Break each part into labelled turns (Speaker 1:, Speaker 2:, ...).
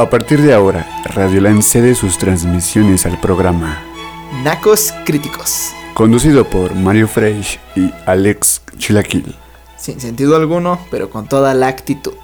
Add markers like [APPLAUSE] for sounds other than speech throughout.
Speaker 1: A partir de ahora, Radioland cede sus transmisiones al programa
Speaker 2: Nacos Críticos,
Speaker 1: conducido por Mario Freish y Alex Chilaquil.
Speaker 2: Sin sentido alguno, pero con toda la actitud.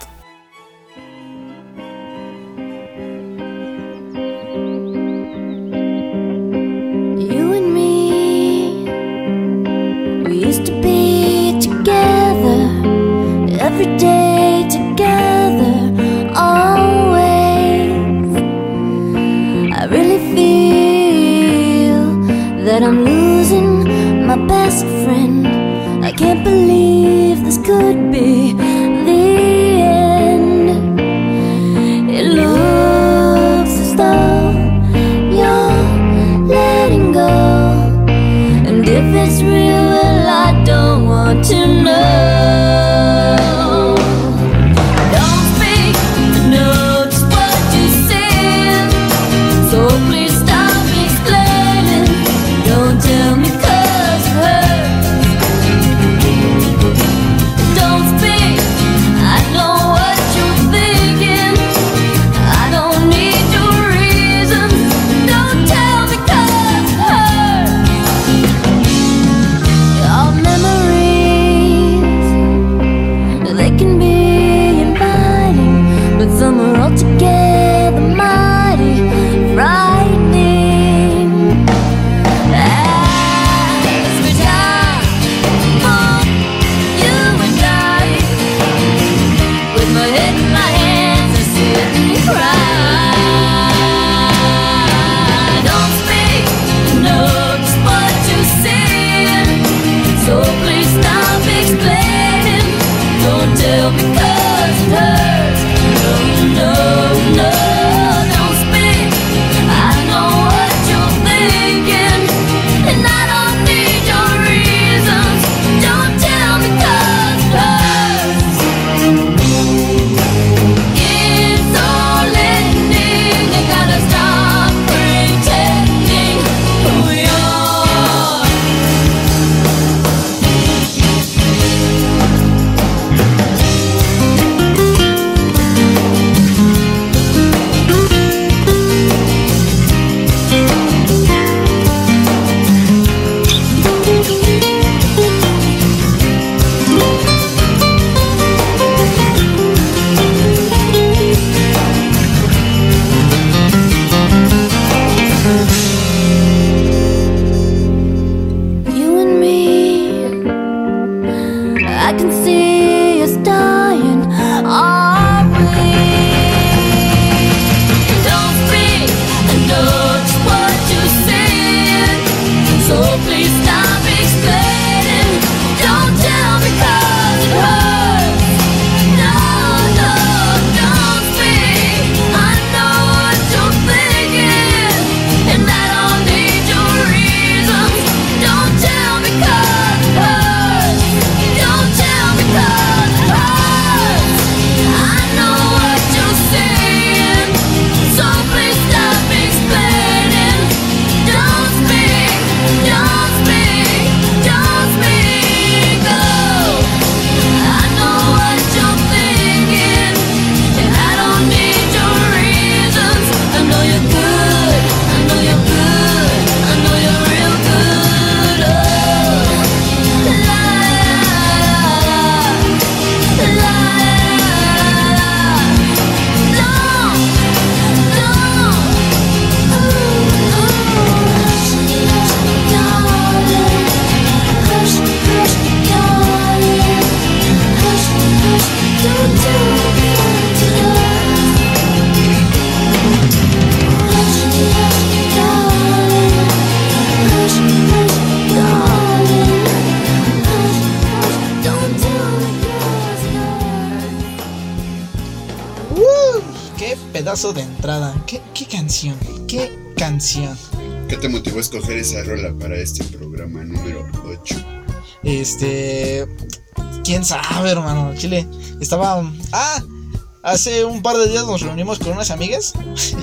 Speaker 1: escoger esa rola para este programa número 8?
Speaker 2: Este. Quién sabe, hermano. Chile, estaba. ¡Ah! Hace un par de días nos reunimos con unas amigas. Sí.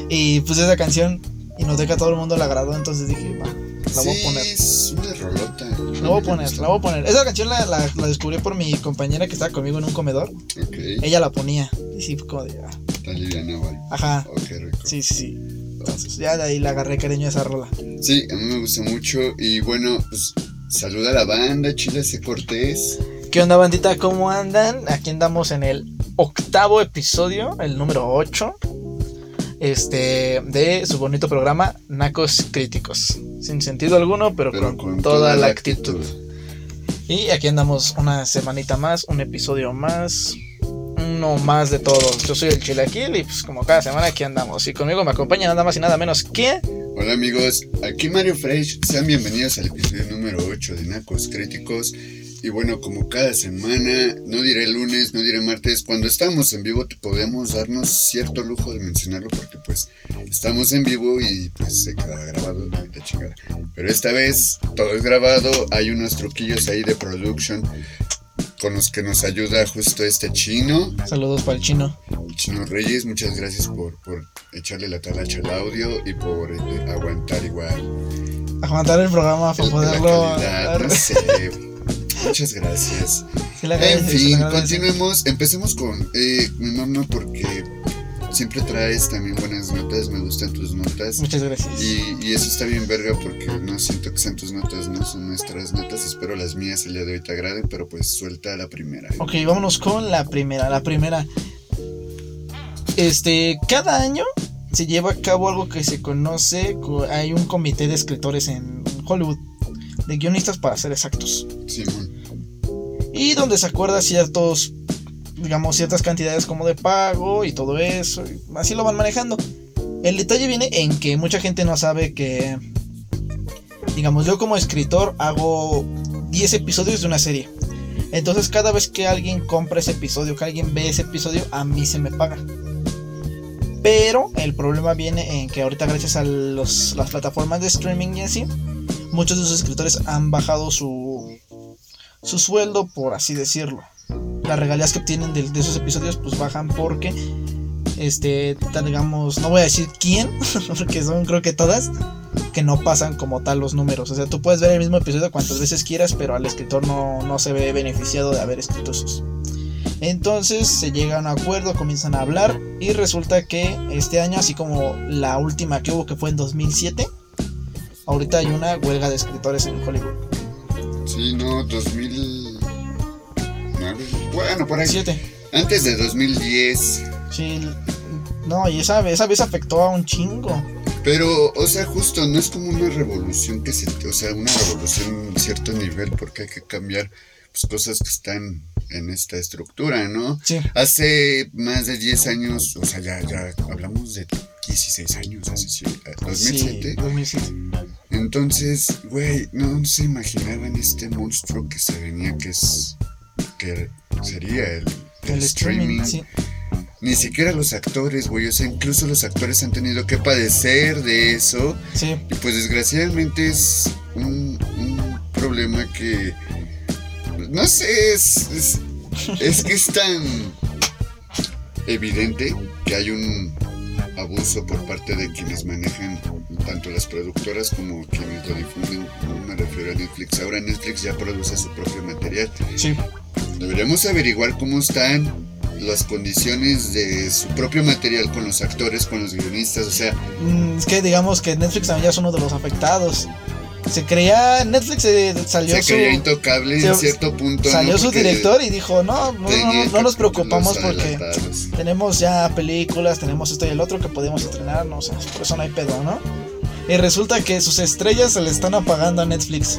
Speaker 2: [LAUGHS] y puse esa canción y nos deja todo el mundo la agradó. Entonces dije, va, la voy a poner.
Speaker 1: Es una rolota.
Speaker 2: La voy a poner, la voy a poner. Esa canción la, la, descubrí por mi compañera que estaba conmigo en un comedor.
Speaker 1: Okay.
Speaker 2: Ella la ponía. Y sí, como de. Ah.
Speaker 3: Está
Speaker 4: Ajá.
Speaker 3: Rico.
Speaker 4: Sí, sí. Entonces, ya de ahí le agarré cariño a esa rola.
Speaker 3: Sí, a mí me gusta mucho. Y bueno, pues saluda a la banda, Chile C. Cortés.
Speaker 4: ¿Qué onda, bandita? ¿Cómo andan? Aquí andamos en el octavo episodio, el número 8. Este, de su bonito programa Nacos Críticos. Sin sentido alguno, pero,
Speaker 3: Pero
Speaker 4: con,
Speaker 3: con
Speaker 4: toda, la actitud. Y aquí andamos una semanita más, un episodio más, uno más de todos. Yo soy el Chilaquil y pues como cada semana aquí andamos. Y conmigo me acompaña nada más y nada menos que...
Speaker 3: Hola amigos, aquí Mario Fresh. Sean bienvenidos al episodio número 8 de Nacos Críticos. Y bueno, como cada semana, no diré lunes, no diré martes, cuando estamos en vivo podemos darnos cierto lujo de mencionarlo porque pues estamos en vivo y pues se queda grabado la mitad chingada. Pero esta vez todo es grabado, hay unos truquillos ahí de production con los que nos ayuda justo este chino,
Speaker 4: Saludos para el chino.
Speaker 3: Chino Reyes, muchas gracias por, por echarle la talacha al audio y por eh, aguantar igual
Speaker 4: Aguantar el programa para poderlo...
Speaker 3: calidad, no sé. Muchas gracias. [LAUGHS]
Speaker 4: Sí
Speaker 3: En fin, continuemos. Empecemos con eh, mi mamá porque siempre traes también buenas notas. Me gustan tus notas.
Speaker 4: Muchas gracias.
Speaker 3: Y, y eso está bien verga porque no siento que sean tus notas, no son nuestras notas. Espero las mías el día de hoy te agraden, pero pues suelta la primera.
Speaker 4: Ok, vámonos con la primera. La primera. Este, cada año se lleva a cabo algo que se conoce. co- Hay un comité de escritores en Hollywood. De guionistas para ser exactos.
Speaker 3: Simón.
Speaker 4: Y donde se acuerda ciertos. Digamos, ciertas cantidades como de pago y todo eso. así lo van manejando. El detalle viene en que mucha gente no sabe que. Digamos, yo como escritor hago 10 episodios de una serie. Entonces cada vez que alguien compra ese episodio, que alguien ve ese episodio, a mí se me paga. Pero el problema viene en que ahorita gracias a las plataformas de streaming y así, muchos de sus escritores han bajado su, su sueldo, por así decirlo. Las regalías que obtienen de, esos episodios pues bajan porque, este, digamos, no voy a decir quién, [LAUGHS] porque son creo que todas, que no pasan como tal los números. O sea, tú puedes ver el mismo episodio cuantas veces quieras, pero al escritor no, no se ve beneficiado de haber escrito esos. Entonces se llega a un acuerdo, comienzan a hablar y resulta que este año, así como la última que hubo que fue en 2007, ahorita hay una huelga de escritores en Hollywood.
Speaker 3: Sí, no, 2009. Bueno, por ahí.
Speaker 4: 7.
Speaker 3: Antes de 2010.
Speaker 4: Sí, no, y esa, esa vez afectó a un chingo.
Speaker 3: Pero, o sea, justo no es como una revolución que se, o sea, una revolución en cierto nivel porque hay que cambiar pues, cosas que están en esta estructura, ¿no?
Speaker 4: Sí,
Speaker 3: Hace más de 10 años, o sea, ya, ya hablamos de 16 años, eh, 2007.
Speaker 4: Sí, 2007.
Speaker 3: Entonces, güey, no se imaginaban este monstruo que se venía, que es, que sería el, el
Speaker 4: El streaming, sí.
Speaker 3: Ni siquiera los actores, güey, o sea, incluso los actores han tenido que padecer de eso.
Speaker 4: Sí,
Speaker 3: Y pues desgraciadamente es un, un problema que, no sé, es, es, es que es tan evidente que hay un abuso por parte de quienes manejan tanto las productoras como quienes lo difunden. Me refiero a Netflix. Ahora Netflix ya produce su propio material.
Speaker 4: sí.
Speaker 3: Deberíamos averiguar cómo están las condiciones de su propio material con los actores, con los guionistas, o sea,
Speaker 4: Mm, Es que digamos que Netflix también ya es uno de los afectados. Se creía, Netflix eh, salió
Speaker 3: se
Speaker 4: su,
Speaker 3: creía intocable en
Speaker 4: se-
Speaker 3: cierto punto.
Speaker 4: salió
Speaker 3: ¿no?
Speaker 4: su director y dijo, no, no, no, no, no nos preocupamos porque tenemos ya películas, tenemos esto y el otro que podemos estrenarnos, por eso no hay pedo, ¿no? Y resulta que sus estrellas se le están apagando a Netflix.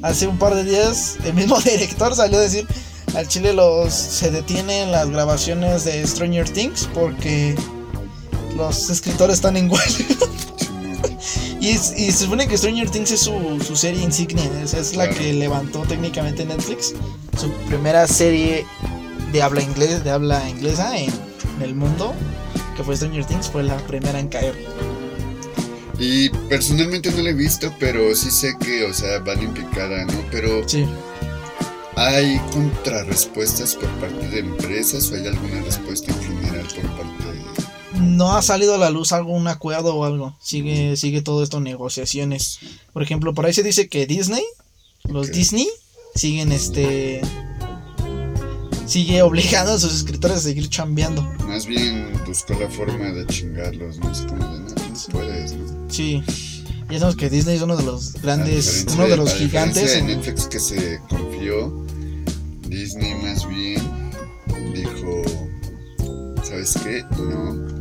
Speaker 4: Hace un par de días el mismo [LAUGHS] director salió a decir, al Chile los se detienen las grabaciones de Stranger Things porque los escritores están en huelga. [LAUGHS] Y, es- y se supone que Stranger Things es su, su serie insignia, es, es la
Speaker 3: Claro.
Speaker 4: que levantó técnicamente Netflix. Su primera serie de habla inglés, de habla inglesa en, en el mundo, que fue Stranger Things, fue la primera en caer.
Speaker 3: Y personalmente no lo he visto, pero sí sé que, o sea, van en picada, ¿no? Pero
Speaker 4: Sí.
Speaker 3: ¿Hay contrarrespuestas por parte de empresas o hay alguna respuesta en general por parte de...
Speaker 4: No ha salido a la luz algún acuerdo o algo. Sigue, sigue todo esto negociaciones. Por ejemplo, por ahí se dice que Disney, los. Disney, siguen este. sigue obligando a sus escritores a seguir chambeando.
Speaker 3: Más bien buscó la forma de chingarlos, no sé cómo de no puedes, ¿no?
Speaker 4: Sí. Ya sabemos que Disney es uno de los grandes, uno de los gigantes. en-
Speaker 3: Netflix que se confió, Disney más bien dijo, ¿sabes qué? No.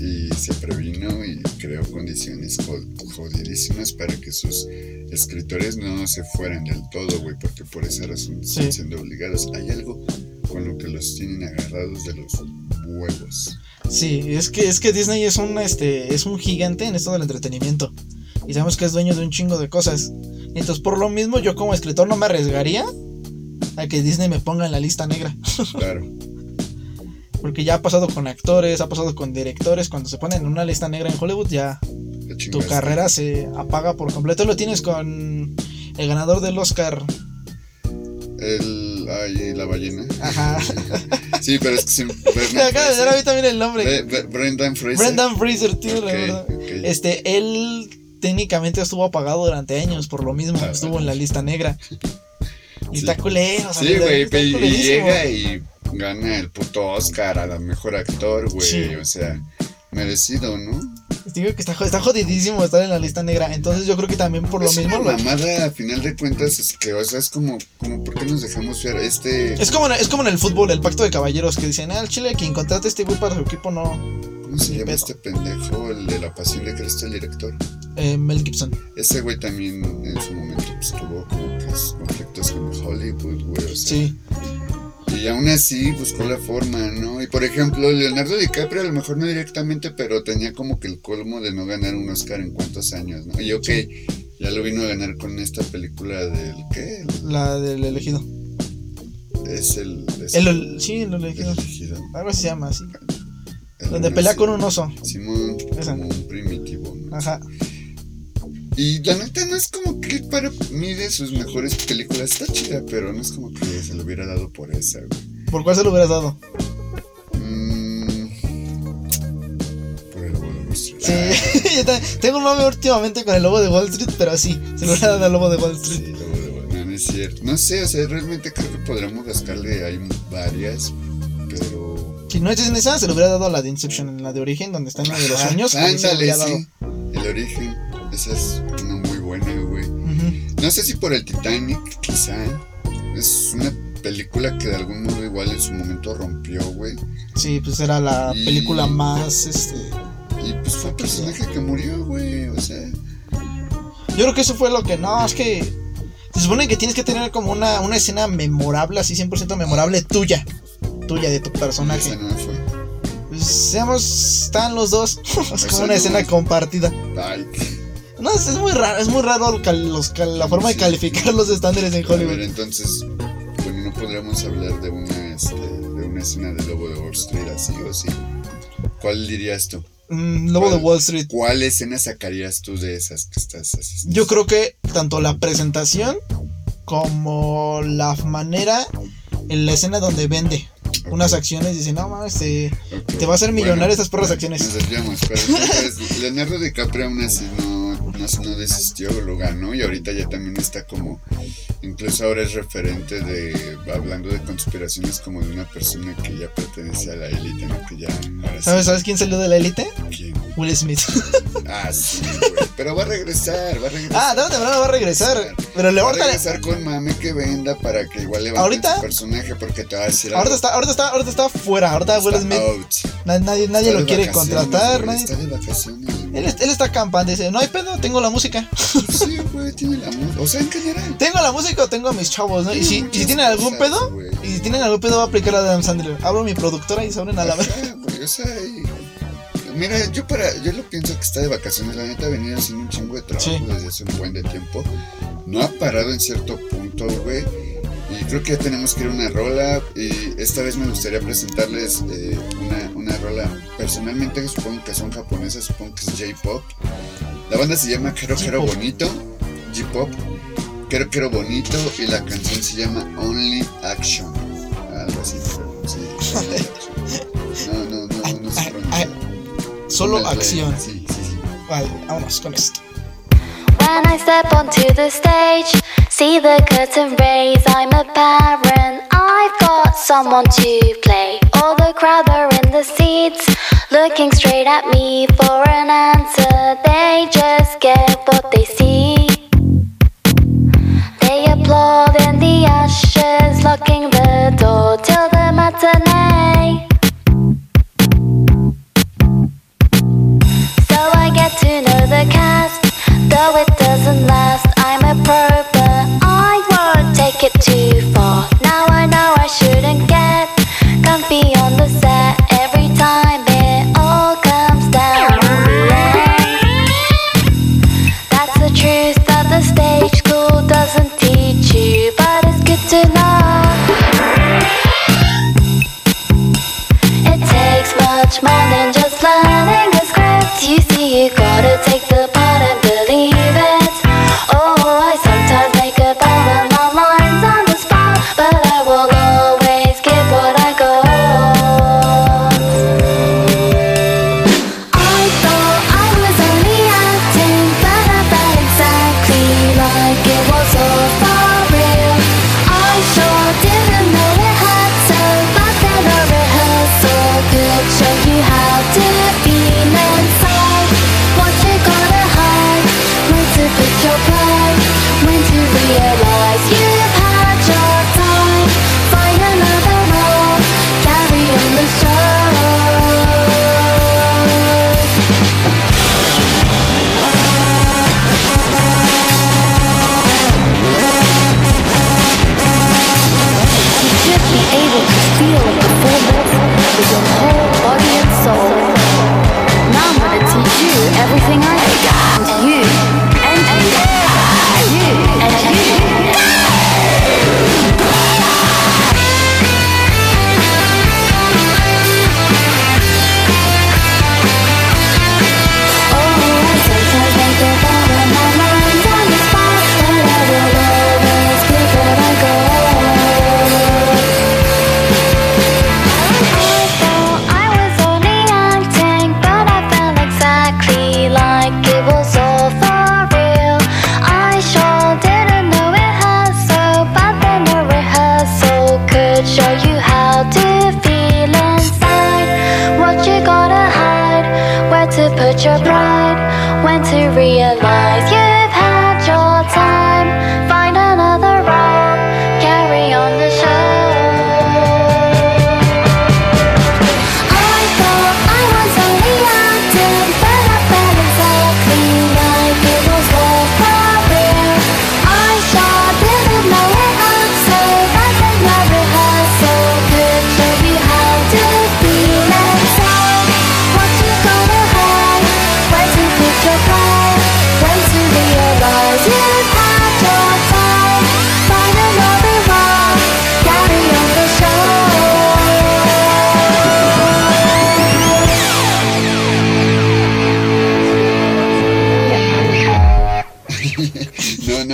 Speaker 3: Y se previno y creó condiciones jo- jodidísimas para que sus escritores no se fueran del todo, güey, porque por esa razón están siendo obligados. Hay algo con lo que los tienen agarrados de los huevos.
Speaker 4: Sí, es que, es que Disney es un, este, es un gigante en esto del entretenimiento. Y sabemos que es dueño de un chingo de cosas. Entonces, por lo mismo, yo como escritor no me arriesgaría a que Disney me ponga en la lista negra. [LAUGHS]
Speaker 3: Claro.
Speaker 4: Porque ya ha pasado con actores, ha pasado con directores. Cuando se ponen en una lista negra en Hollywood, ya tu carrera se apaga por completo. Lo tienes con el ganador del Oscar.
Speaker 3: El. Ay, la ballena.
Speaker 4: Ajá. [LAUGHS]
Speaker 3: Sí, pero es que se. [LAUGHS]
Speaker 4: Me acaba de dar a mí también el nombre.
Speaker 3: Bre- Bre- Brendan Fraser.
Speaker 4: Brendan Fraser, tío, la
Speaker 3: Ok,
Speaker 4: verdad.
Speaker 3: ok.
Speaker 4: Este, él técnicamente estuvo apagado durante años por lo mismo.
Speaker 3: Ah,
Speaker 4: estuvo en la lista negra. Y
Speaker 3: Sí.
Speaker 4: está culero. o sea,
Speaker 3: Sí, güey, y, llega y gana el puto Oscar a la mejor actor, güey.
Speaker 4: Sí.
Speaker 3: O sea, merecido, ¿no?
Speaker 4: Digo que está, está jodidísimo estar en la lista negra. Entonces yo creo que también por lo
Speaker 3: es
Speaker 4: mismo.
Speaker 3: una
Speaker 4: lo-
Speaker 3: mamada, a final de cuentas, es que, o sea, es como, como ¿por qué nos dejamos ver este.
Speaker 4: es, como, en- es como en el fútbol, el pacto de caballeros, que dicen, ah, el Chile, quien contrate a este güey para su equipo no.
Speaker 3: ¿Cómo se llama este pendejo? El de la pasión de Cristo, el director.
Speaker 4: Eh, Mel Gibson.
Speaker 3: Ese güey también en su momento pues, tuvo como que sus conflictos con Hollywood, güey. O sea,
Speaker 4: Sí.
Speaker 3: Y aún así buscó la forma, ¿no? Y por ejemplo, Leonardo DiCaprio a lo mejor no directamente, pero tenía como que el colmo de no ganar un Oscar en cuántos años, ¿no? Y ok, ya lo vino a ganar con esta película del ¿qué?
Speaker 4: La del elegido.
Speaker 3: Es el... es
Speaker 4: El, el- sí, el
Speaker 3: el
Speaker 4: elegido.
Speaker 3: elegido.
Speaker 4: Algo así se llama, sí. Donde pelea
Speaker 3: sí.
Speaker 4: con un oso.
Speaker 3: Simón,
Speaker 4: Esa.
Speaker 3: como un primitivo, ¿no?
Speaker 4: Ajá.
Speaker 3: Y la neta no es como que para mí de sus mejores películas está chida, pero no es como que se lo hubiera dado por esa, güey.
Speaker 4: ¿Por cuál se lo hubieras dado?
Speaker 3: Mm, por el Lobo de Wall Street.
Speaker 4: Sí. [LAUGHS] Yo también- Tengo un nombre últimamente con el lobo de Wall Street, pero sí, se lo hubiera dado al lobo de Wall
Speaker 3: Sí,
Speaker 4: Street.
Speaker 3: Lobo de Wall- no, no es cierto. No sé, o sea, realmente creo que podríamos rascarle hay varias, pero.
Speaker 4: Si no es en esa, se lo hubiera dado a la de Inception, en la de origen, donde está en la de los sueños.
Speaker 3: Ándale, sí. El origen. Esa es una muy buena, güey. No sé si por el Titanic, quizá. Es una película que de algún modo igual en su momento rompió, güey.
Speaker 4: Sí, pues era la
Speaker 3: Y-
Speaker 4: película más, este...
Speaker 3: Y pues fue un personaje que murió, güey. O sea,
Speaker 4: Yo creo que eso fue lo que... No, es que... Se supone que tienes que tener como una, una escena memorable, así 100% memorable, tuya. Tuya, de tu personaje.
Speaker 3: no fue.
Speaker 4: Pues, seamos... Están los dos. [LAUGHS] es como una escena compartida.
Speaker 3: Ay,
Speaker 4: No, es, es muy raro, es muy raro cal- los cal- la forma de calificar los estándares en
Speaker 3: A ver,
Speaker 4: Hollywood.
Speaker 3: entonces, bueno, no podríamos hablar de una, este, de una escena de Lobo de Wall Street así o sí. ¿Cuál dirías tú?
Speaker 4: Mm, Lobo de. Wall Street.
Speaker 3: ¿Cuál escena sacarías tú de esas que estás así?
Speaker 4: Yo creo que tanto la presentación como la manera en la escena donde vende unas acciones dice, no mames, te, te va a hacer millonario estas perras
Speaker 3: bueno,
Speaker 4: acciones.
Speaker 3: Nos desviamos, pero entonces, [LAUGHS] Leonardo DiCaprio aún así no, no, no desistió, lo ganó y ahorita ya también está como, incluso ahora es referente de, hablando de conspiraciones como de una persona que ya pertenece a la élite, ¿no? Que ya, ahora sí,
Speaker 4: ¿Sabes, ¿Sabes quién salió de la élite?
Speaker 3: ¿quién?
Speaker 4: Will Smith. [LAUGHS]
Speaker 3: Ah, sí, güey. Pero va a regresar, va a regresar.
Speaker 4: ah, tarde temprano va a regresar. Pero le
Speaker 3: va a regresar con mame que venda para que igual levante
Speaker 4: ¿Ahorita?
Speaker 3: su personaje porque te va a decir
Speaker 4: ahorita
Speaker 3: algo.
Speaker 4: está, ahorita está, ahorita está fuera. Ahorita Will Smith,
Speaker 3: out.
Speaker 4: na- nadie, nadie lo quiere contratar. nadie-
Speaker 3: Está de vacaciones.
Speaker 4: él, él está campante, dice, no hay pedo, tengo la música.
Speaker 3: Sí, güey, tiene la música. O sea, en general.
Speaker 4: Tengo la música o tengo a mis chavos, ¿no? Y si, y si tienen algún
Speaker 3: cosas,
Speaker 4: pedo,
Speaker 3: güey.
Speaker 4: y si tienen algún pedo va a aplicar a Adam Sandler. Abro mi productora y se abren a la vez.
Speaker 3: O sea, y- Mira, yo para, yo lo pienso que está de vacaciones, la neta venido haciendo un chingo de trabajo
Speaker 4: Sí.
Speaker 3: desde hace un buen de tiempo. No ha parado en cierto punto, güey. Y creo que ya tenemos que ir a una rola. Y esta vez me gustaría presentarles eh, una, una rola. Personalmente supongo que son japonesas, supongo que es J-Pop. La banda se llama Kero Kero
Speaker 4: J-pop.
Speaker 3: Bonito. J-Pop. Kero Kero Bonito. Y la canción se llama Only Action. Algo así. Sí. No, no, no, no se pronuncia.
Speaker 4: Solo acción.
Speaker 3: Sí, sí, sí.
Speaker 4: Vale, vámonos con esto.
Speaker 5: When I step onto the stage, see the curtain raise. I'm a parent, I've got someone to play. All the crowd are in the seats, looking straight at me for an answer. They just get what they see. They applaud in the ashes, locking the door till the matinee. So I get to know the cast, though it doesn't last.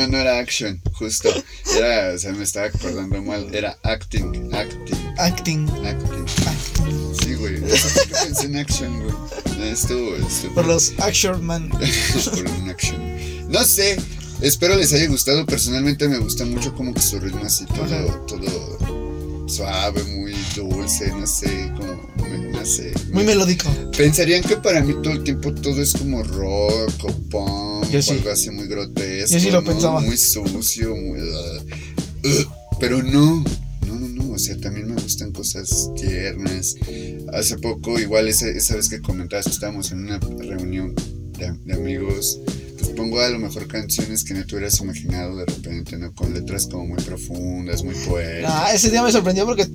Speaker 3: No, no, era action, justo. Era, o sea, me estaba acordando mal. Era acting, acting,
Speaker 4: Acting.
Speaker 3: acting. Sí, güey. No sé por qué pensé en action, güey. Estuvo, estuvo.
Speaker 4: Por los Action Man. [LAUGHS]
Speaker 3: por un action. No sé. Espero les haya gustado. Personalmente me gusta mucho como que su ritmo así todo, todo suave, muy dulce, no sé, como, no sé.
Speaker 4: Muy melódico.
Speaker 3: Pensarían que para mí todo el tiempo todo es como rock o punk
Speaker 4: Yo sí.
Speaker 3: algo así muy grotesco.
Speaker 4: Yo sí lo
Speaker 3: ¿no?
Speaker 4: pensaba.
Speaker 3: Muy sucio, muy. uh, uh, pero no, no, no, no. O sea, también me gustan cosas tiernas. Hace poco, igual esa, esa vez que comentabas que estábamos en una reunión de, de amigos, pues pongo a lo mejor canciones que no te hubieras imaginado de repente, ¿no? Con letras como muy profundas, muy poéticas.
Speaker 4: Ah, ese día me sorprendió porque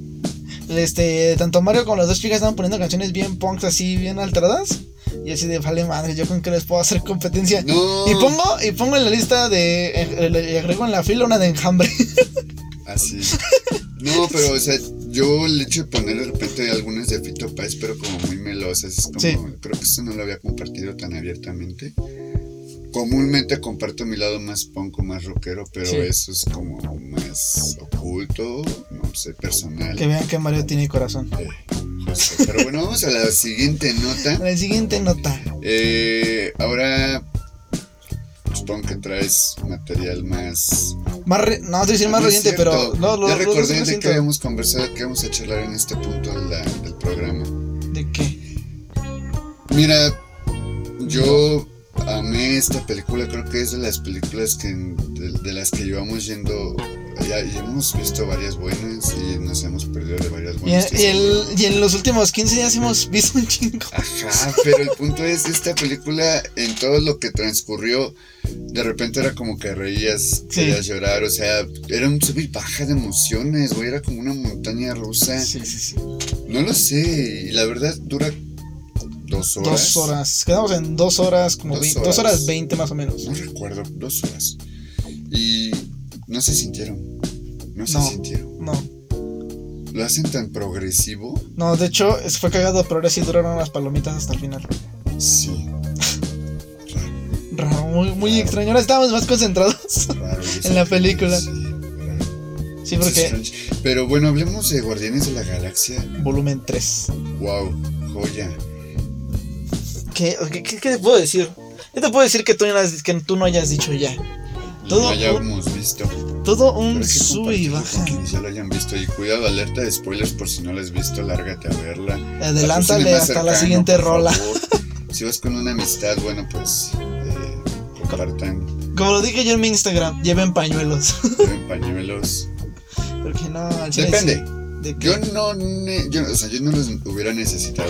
Speaker 4: este, tanto Mario como las dos chicas estaban poniendo canciones bien punks así, bien alteradas. Y así de vale madre, yo con que les puedo hacer competencia.
Speaker 3: No.
Speaker 4: Y pongo, y pongo en la lista de. eh, Le agrego en la fila una de enjambre. [LAUGHS]
Speaker 3: Así. No, pero, o sea, yo le echo de poner de repente algunas de Fito Páez, pero como muy melosas. Es como,
Speaker 4: Sí.
Speaker 3: creo que esto no lo había compartido tan abiertamente. Comúnmente comparto mi lado más punk o más rockero, pero
Speaker 4: Sí.
Speaker 3: eso es como más oculto, no sé, personal.
Speaker 4: que vean que Mario tiene corazón.
Speaker 3: Eh. Pero bueno, vamos a la siguiente nota.
Speaker 4: La siguiente nota.
Speaker 3: Eh, ahora supongo que traes material más
Speaker 4: Más re- no, te decir más
Speaker 3: No
Speaker 4: reciente, pero. No, lo,
Speaker 3: ya
Speaker 4: lo-
Speaker 3: recordé
Speaker 4: lo
Speaker 3: de
Speaker 4: siento.
Speaker 3: que habíamos conversado que vamos a charlar en este punto la- del programa.
Speaker 4: ¿De qué?
Speaker 3: Mira, yo amé esta película, creo que es de las películas que de, de las que llevamos yendo, ya, ya hemos visto varias buenas y nos hemos perdido de varias buenas.
Speaker 4: y el- y en los últimos 15 días hemos visto un chingo.
Speaker 3: Ajá, pero el punto es, esta película, en todo lo que transcurrió, de repente era como que reías,
Speaker 4: Sí.
Speaker 3: querías llorar, o sea, era un sub y baja de emociones, güey, era como una montaña rusa.
Speaker 4: Sí, sí, sí.
Speaker 3: No lo sé, y la verdad dura dos horas.
Speaker 4: Dos horas. Quedamos en dos horas, como
Speaker 3: Dos horas.
Speaker 4: dos horas veinte más o menos.
Speaker 3: No recuerdo, dos horas. Y no se sintieron. No se
Speaker 4: No.
Speaker 3: sintieron.
Speaker 4: No,
Speaker 3: Lo hacen tan progresivo.
Speaker 4: no, de hecho, fue cagado, pero ahora sí duraron las palomitas hasta el final.
Speaker 3: Sí. [LAUGHS]
Speaker 4: Raro, muy, muy extraño. Ahora estábamos más concentrados.
Speaker 3: Raro. [LAUGHS]
Speaker 4: En la película.
Speaker 3: Sí, raro.
Speaker 4: Sí, porque.
Speaker 3: Pero bueno, hablemos de Guardianes de la Galaxia.
Speaker 4: Volumen 3.
Speaker 3: Wow, joya.
Speaker 4: ¿Qué, qué, qué- te puedo decir? ¿Qué te puedo decir que tú, no has- que tú no hayas dicho ya? Todo
Speaker 3: no
Speaker 4: un-
Speaker 3: hayamos visto.
Speaker 4: Todo un
Speaker 3: que
Speaker 4: sube y baja.
Speaker 3: quienes ya lo hayan visto. Y cuidado, alerta de spoilers por si no la has visto, lárgate a verla.
Speaker 4: Adelántale hasta la siguiente rola.
Speaker 3: Si vas con una amistad, bueno, pues eh, compartan
Speaker 4: Como lo dije yo en mi Instagram, lleven pañuelos. [LAUGHS]
Speaker 3: lleven pañuelos.
Speaker 4: Porque no,
Speaker 3: Depende.
Speaker 4: sí. ¿De?
Speaker 3: Yo no, yo, o sea, yo no los hubiera necesitado.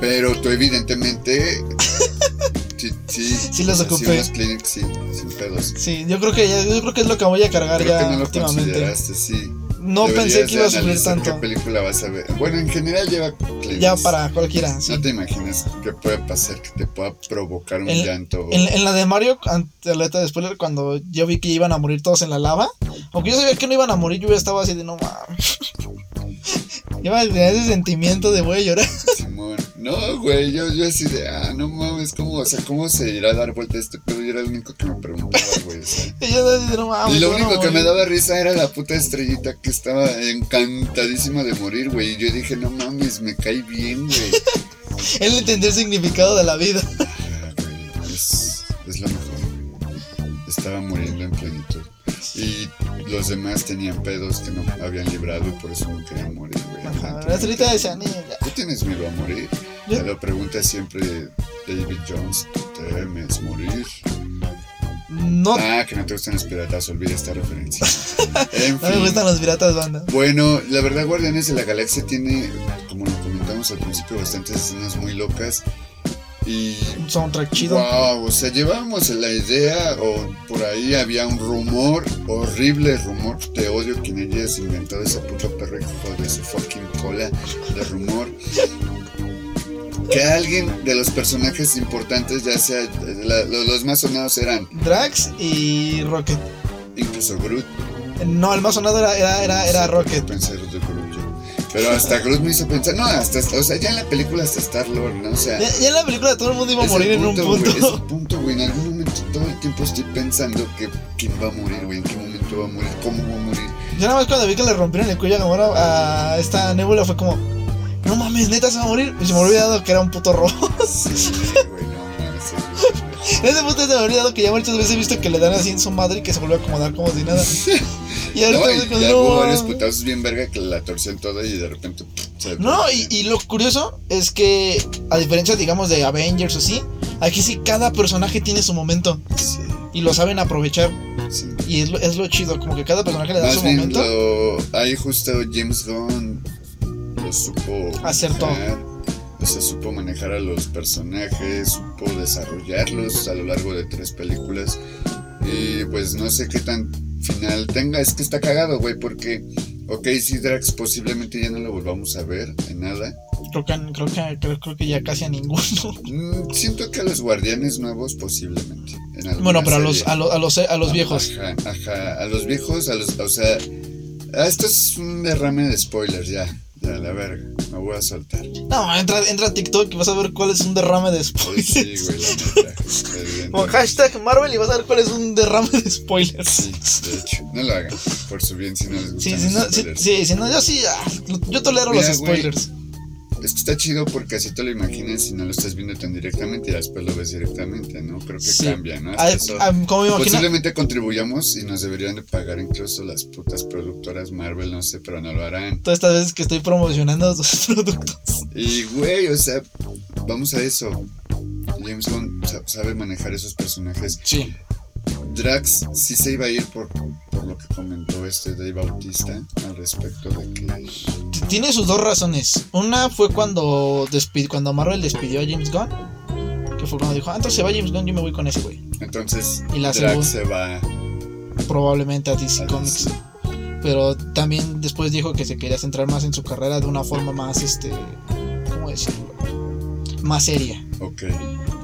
Speaker 3: Pero tú evidentemente [LAUGHS] sí, sí,
Speaker 4: Sí los ocupé.
Speaker 3: Sí, sin pedos.
Speaker 4: Sí, yo creo que ya, yo creo que es lo que voy a cargar
Speaker 3: Creo
Speaker 4: ya
Speaker 3: que no lo
Speaker 4: últimamente.
Speaker 3: sí.
Speaker 4: No
Speaker 3: Deberías
Speaker 4: pensé que iba a sufrir tanto.
Speaker 3: ¿Qué película vas a ver? Bueno, en general lleva Kleenex.
Speaker 4: Ya para cualquiera, sí.
Speaker 3: No te imaginas qué puede pasar que te pueda provocar un
Speaker 4: En-
Speaker 3: llanto.
Speaker 4: En, en la de Mario, ante alerta de spoiler, cuando yo vi que iban a morir todos en la lava, aunque yo sabía que no iban a morir, yo ya estaba así de no mames. [LAUGHS] Iba a tener ese sentimiento de voy a llorar. [LAUGHS]
Speaker 3: No, güey, yo, yo así de, ah, no mames, ¿cómo, o sea, ¿cómo se irá a dar vuelta este pedo? Yo era el único que me preguntaba, güey, o sea. [LAUGHS]
Speaker 4: Y yo así de no mames.
Speaker 3: Y lo único que me
Speaker 4: morir".
Speaker 3: daba risa era la puta estrellita que estaba encantadísima de morir, güey. Y yo dije, no mames, me cae bien, güey. [LAUGHS]
Speaker 4: Él entendió el significado de la vida. [LAUGHS]
Speaker 3: Y los demás tenían pedos que no habían librado y por eso no querían morir, güey.
Speaker 4: Ajá, la niña, ya.
Speaker 3: ¿Tú tienes miedo a morir? Te lo pregunta siempre David Jones. ¿Tú temes morir?
Speaker 4: No,
Speaker 3: Ah, que no te gustan los piratas, olvida esta referencia. [LAUGHS] En
Speaker 4: no me gustan los piratas, banda.
Speaker 3: Bueno, la verdad Guardianes de la Galaxia tiene, como lo comentamos al principio, bastantes escenas muy locas. Y
Speaker 4: Un soundtrack chido.
Speaker 3: wow, o sea, llevábamos la idea, o por ahí había un rumor, horrible rumor, te odio quien hayas inventado ese puto perro hijo de su fucking cola de rumor. Que alguien de los personajes importantes, ya sea la- los más sonados eran
Speaker 4: Drax y Rocket.
Speaker 3: incluso Groot.
Speaker 4: No, el más sonado era, era, era, era Rocket.
Speaker 3: pensé. Pero hasta Groot me hizo pensar, no, hasta, o sea, ya en la película hasta Star Lord, ¿no? O sea,
Speaker 4: Ya, ya en la película todo el mundo iba a morir en un punto.
Speaker 3: es el punto, güey. En algún momento, todo el tiempo estoy pensando que quién va a morir, güey, en qué momento va a morir, cómo va a morir.
Speaker 4: Yo nada más cuando vi que le rompieron el cuello a Gamora a esta Nebula fue como, no mames, neta se va a morir. Y se me había olvidado que era un puto rojo.
Speaker 3: Sí, güey, no mames. es- [LAUGHS]
Speaker 4: En ese punto se me había olvidado que ya muchas veces he visto que le dan así en su madre y que se vuelve a acomodar como si nada. [LAUGHS] Y
Speaker 3: No, y
Speaker 4: no,
Speaker 3: hubo varios putazos bien verga que la torcían toda y de repente. se-
Speaker 4: No, y, y lo curioso es que, a diferencia, digamos, de Avengers o así, aquí sí cada personaje tiene su momento
Speaker 3: Sí,
Speaker 4: y lo saben aprovechar.
Speaker 3: sí.
Speaker 4: Y es lo, es lo chido, como que cada personaje le da
Speaker 3: Más
Speaker 4: su
Speaker 3: bien,
Speaker 4: momento.
Speaker 3: lo, ahí justo James Gunn lo supo
Speaker 4: Hacer todo.
Speaker 3: manejar, O sea, supo manejar a los personajes, supo desarrollarlos a lo largo de tres películas. Y pues no sé qué tan final tenga. Es que está cagado, güey, porque, ok, sí, Drax posiblemente ya no lo volvamos a ver en nada.
Speaker 4: Creo que, creo, que, creo, creo que ya casi a ninguno. [LAUGHS]
Speaker 3: Mm, siento que a los guardianes nuevos posiblemente. en
Speaker 4: Bueno, pero a los, a, los, a, los, a los viejos.
Speaker 3: Ajá, ajá, a los viejos, a los, o sea, ah, esto es un derrame de spoilers ya, ya la verga, me voy a soltar.
Speaker 4: No, entra, entra a TikTok y vas a ver cuál es un derrame de spoilers.
Speaker 3: sí, güey, la neta.
Speaker 4: Con hashtag Marvel y vas a ver cuál es un derrame de spoilers.
Speaker 3: Sí, de hecho, no lo hagan, por su bien si no les
Speaker 4: Sí,
Speaker 3: gustan
Speaker 4: si no, sí,
Speaker 3: spoilers.
Speaker 4: sí, si no, yo sí, ah, yo tolero
Speaker 3: Mira,
Speaker 4: los
Speaker 3: güey. Es que está chido porque así te lo imaginas y no lo estás viendo tan directamente y después lo ves directamente, ¿no? Creo que
Speaker 4: Sí.
Speaker 3: cambia, ¿no? Eso-
Speaker 4: ah, como me.
Speaker 3: Posiblemente contribuyamos y nos deberían de pagar incluso las putas productoras Marvel, no sé, pero no lo harán.
Speaker 4: Todas estas veces que estoy promocionando [LAUGHS] sus productos.
Speaker 3: Y güey, o sea, vamos a eso. James sa- sabe manejar esos personajes.
Speaker 4: Sí.
Speaker 3: Drax sí se iba a ir por, por lo que comentó este Dave Bautista al respecto de que
Speaker 4: Tiene sus dos razones. Una fue cuando despid- cuando Marvel despidió a James Gunn. Que fue cuando dijo, ah, entonces se va James Gunn, yo me voy con ese güey.
Speaker 3: entonces
Speaker 4: Y la
Speaker 3: Drax se va
Speaker 4: Probablemente a DC
Speaker 3: a
Speaker 4: Comics.
Speaker 3: DC.
Speaker 4: Pero también después dijo que se quería centrar más en su carrera de una forma más, este, ¿cómo decirlo? Más seria.
Speaker 3: Ok.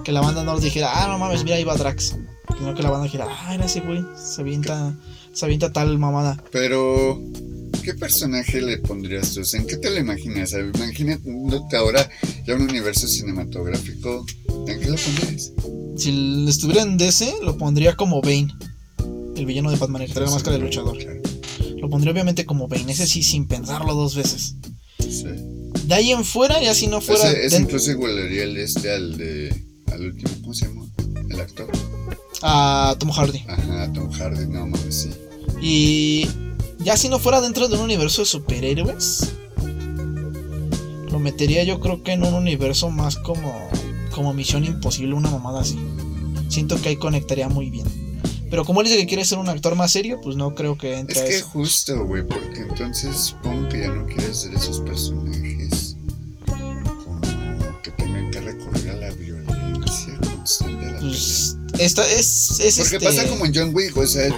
Speaker 4: Que la banda no les dijera, ah, no mames, mira, ahí va Drax. Sino que la banda dijera, ah, era ese güey, se avienta, se avienta tal mamada.
Speaker 3: Pero, ¿qué personaje le pondrías tú? ¿En qué te lo imaginas? Imagínate ahora ya un universo cinematográfico. ¿En qué lo pondrías?
Speaker 4: Si estuviera en DC, lo pondría como Bane. El villano de Batman, el que trae la máscara de luchador.
Speaker 3: Claro,
Speaker 4: Lo pondría obviamente como Bane, ese sí, sin pensarlo dos veces.
Speaker 3: sí.
Speaker 4: De ahí en fuera, ya si no fuera.
Speaker 3: Ese, ese incluso igualaría el este al de. al último, ¿cómo se llama? El actor.
Speaker 4: A Tom Hardy.
Speaker 3: Ajá, Tom Hardy, no mames, sí.
Speaker 4: Y ya si no fuera dentro de un universo de superhéroes, lo metería yo creo que en un universo más como, como Misión Imposible, una mamada así. Siento que ahí conectaría muy bien. Pero como él dice que quiere ser un actor más serio, pues no creo que entre
Speaker 3: Es
Speaker 4: a
Speaker 3: que
Speaker 4: eso.
Speaker 3: justo, güey, porque entonces supongo que ya no quiere hacer esos personajes
Speaker 4: Esta es, es.
Speaker 3: Porque
Speaker 4: este-
Speaker 3: pasa como en John Wick, o sea,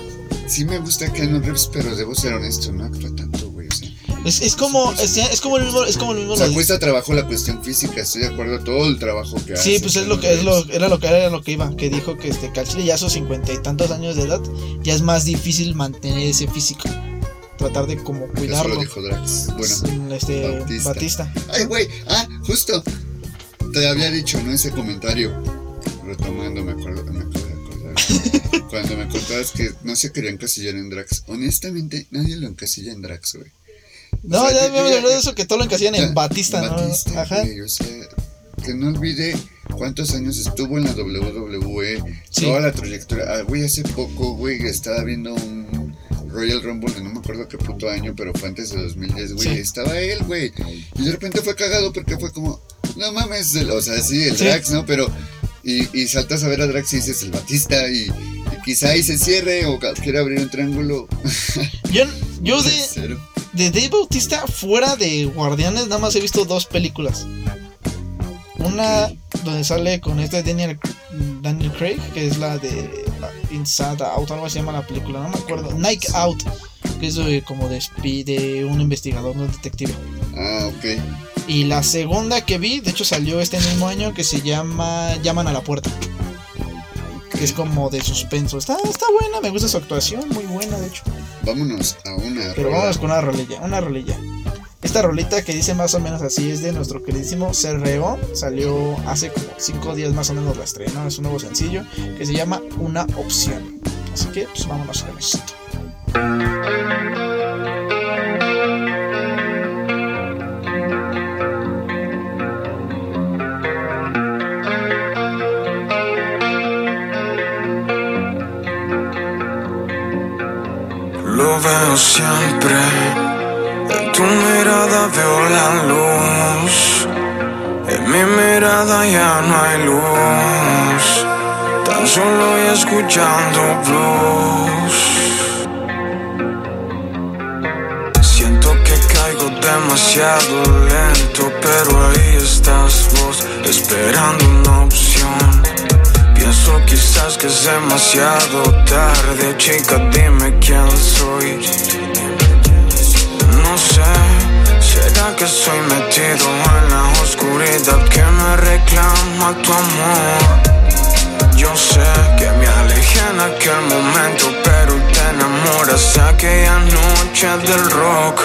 Speaker 3: sí me gusta Keanu Reeves, pero debo ser honesto, no actúa tanto, güey, o sea.
Speaker 4: es, es como es, es como el mismo es como el mismo
Speaker 3: O sea, cuesta trabajo la cuestión física, estoy de acuerdo, todo el trabajo que hace.
Speaker 4: Sí, pues es lo que es lo, era lo que era lo que iba, que dijo que este que al chile ya a sus cincuenta y tantos años de edad ya es más difícil mantener ese físico. Tratar de como
Speaker 3: Eso
Speaker 4: cuidarlo.
Speaker 3: lo dijo Drax. Bueno,
Speaker 4: este
Speaker 3: Bautista.
Speaker 4: Batista.
Speaker 3: Ay, güey, ah, justo. Te había dicho, ¿no? Ese comentario. Retomando, me acuerdo, me acuerdo. [LAUGHS] Cuando me contabas que no se quería encasillar en Drax. Honestamente, nadie lo encasilla en Drax, güey.
Speaker 4: No,
Speaker 3: O sea,
Speaker 4: ya
Speaker 3: yo-
Speaker 4: hablado de eso que todo lo encasillan en Batista, ¿no?
Speaker 3: Batista,
Speaker 4: Ajá.
Speaker 3: güey, o sea, que no olvide cuántos años estuvo en la WWE,
Speaker 4: Sí.
Speaker 3: toda la trayectoria. Ah, güey, hace poco, güey, estaba viendo un Royal Rumble de no me acuerdo qué puto año, pero fue antes de 2010, güey.
Speaker 4: Sí.
Speaker 3: Estaba él, güey. Y de repente fue cagado porque fue como, no mames, o sea, sí, el
Speaker 4: Sí.
Speaker 3: Drax, ¿no? Pero, y, y saltas a ver a Drax y dices, el Batista, y, y quizá ahí se cierre o quiere abrir un triángulo. [LAUGHS]
Speaker 4: Yo, yo de, de Dave Bautista, fuera de Guardianes, nada más he visto dos películas. Una donde sale con este Daniel, Daniel Craig, que es la de Inside Out, algo se llama la película, no me acuerdo. Night Out, que es como de, de un investigador, un detective.
Speaker 3: Ah, ok.
Speaker 4: Y la segunda que vi, de hecho salió este mismo año, que se llama Llaman a la puerta, que es como de suspenso. Está, está buena, me gusta su actuación, muy buena de hecho.
Speaker 3: Vámonos a una.
Speaker 4: Pero
Speaker 3: rola.
Speaker 4: vámonos con una rolilla, una rolilla. Esta rolita que dice más o menos así es de nuestro queridísimo Cerreo. Salió hace como 5 días más o menos la estrenó. Es un nuevo sencillo que se llama Una Opción. Así que pues vámonos con esto.
Speaker 6: Lo veo siempre. En tu mirada veo la luz. En mi mirada ya no hay luz. Tan solo y escuchando blues. Siento que caigo demasiado lento, pero ahí estás vos, esperando una opción. Pienso quizás que es demasiado tarde, chica, dime quién soy. No sé, será que soy metido en la oscuridad que me reclama tu amor. Yo sé que me alejé en aquel momento, pero te enamoras aquella noche del rock.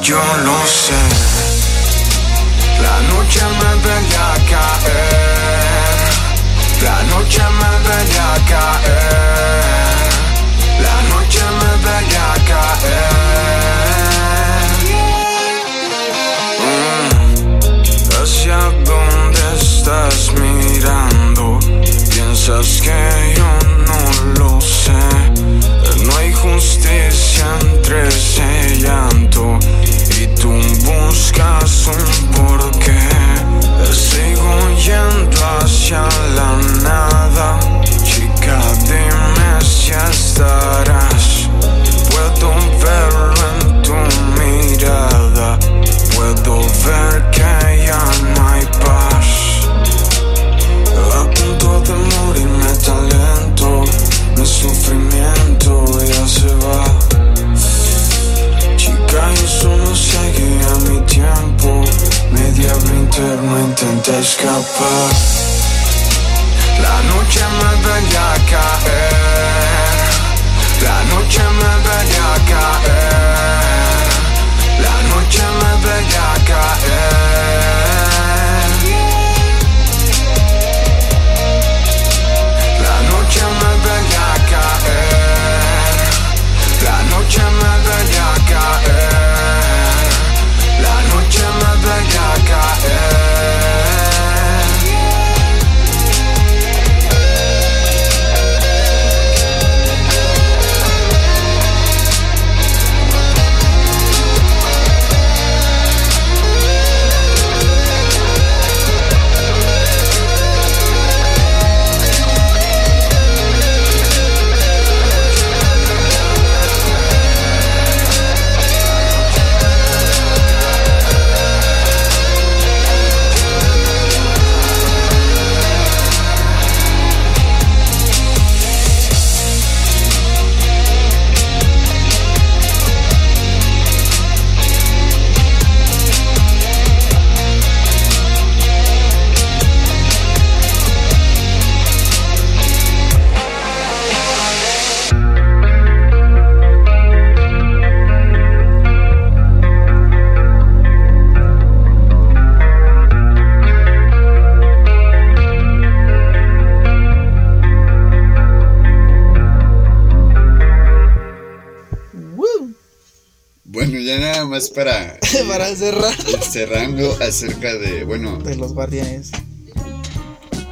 Speaker 6: Yo lo sé, la noche me veía caer. La noche me veía caer. La noche me veía caer. ¿Hacia dónde estás mirando? Piensas que yo no lo sé. No hay justicia entre ese llanto y tú buscas un porqué. Sigo yendo hacia la nada. Chica, dime si estará veía caer. La noche me veía caer.
Speaker 4: La
Speaker 3: noche me veía caer. Para [LAUGHS]
Speaker 4: Para cerrar.
Speaker 3: cerrando acerca de, bueno,
Speaker 4: De los guardianes.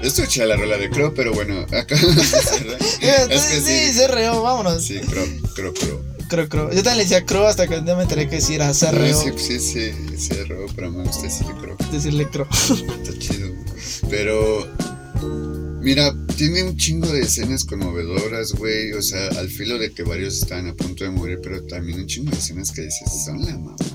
Speaker 3: esto echa la rola de Crow, pero bueno, [LAUGHS] cerrar. [LAUGHS] Es que
Speaker 4: sí,
Speaker 3: sí,
Speaker 4: se reó, vámonos.
Speaker 3: sí, Crow, Crow, Crow.
Speaker 4: Creo, creo. Yo también le decía creo hasta que día me enteré que sí era cerreo.
Speaker 3: Sí, sí, sí, cerró, pero me gusta decirle Crow.
Speaker 4: Decirle creo.
Speaker 3: Está chido. Pero, mira, tiene un chingo de escenas conmovedoras, güey. O sea, al filo de que varios estaban a punto de morir, pero también un chingo de escenas que dices, son la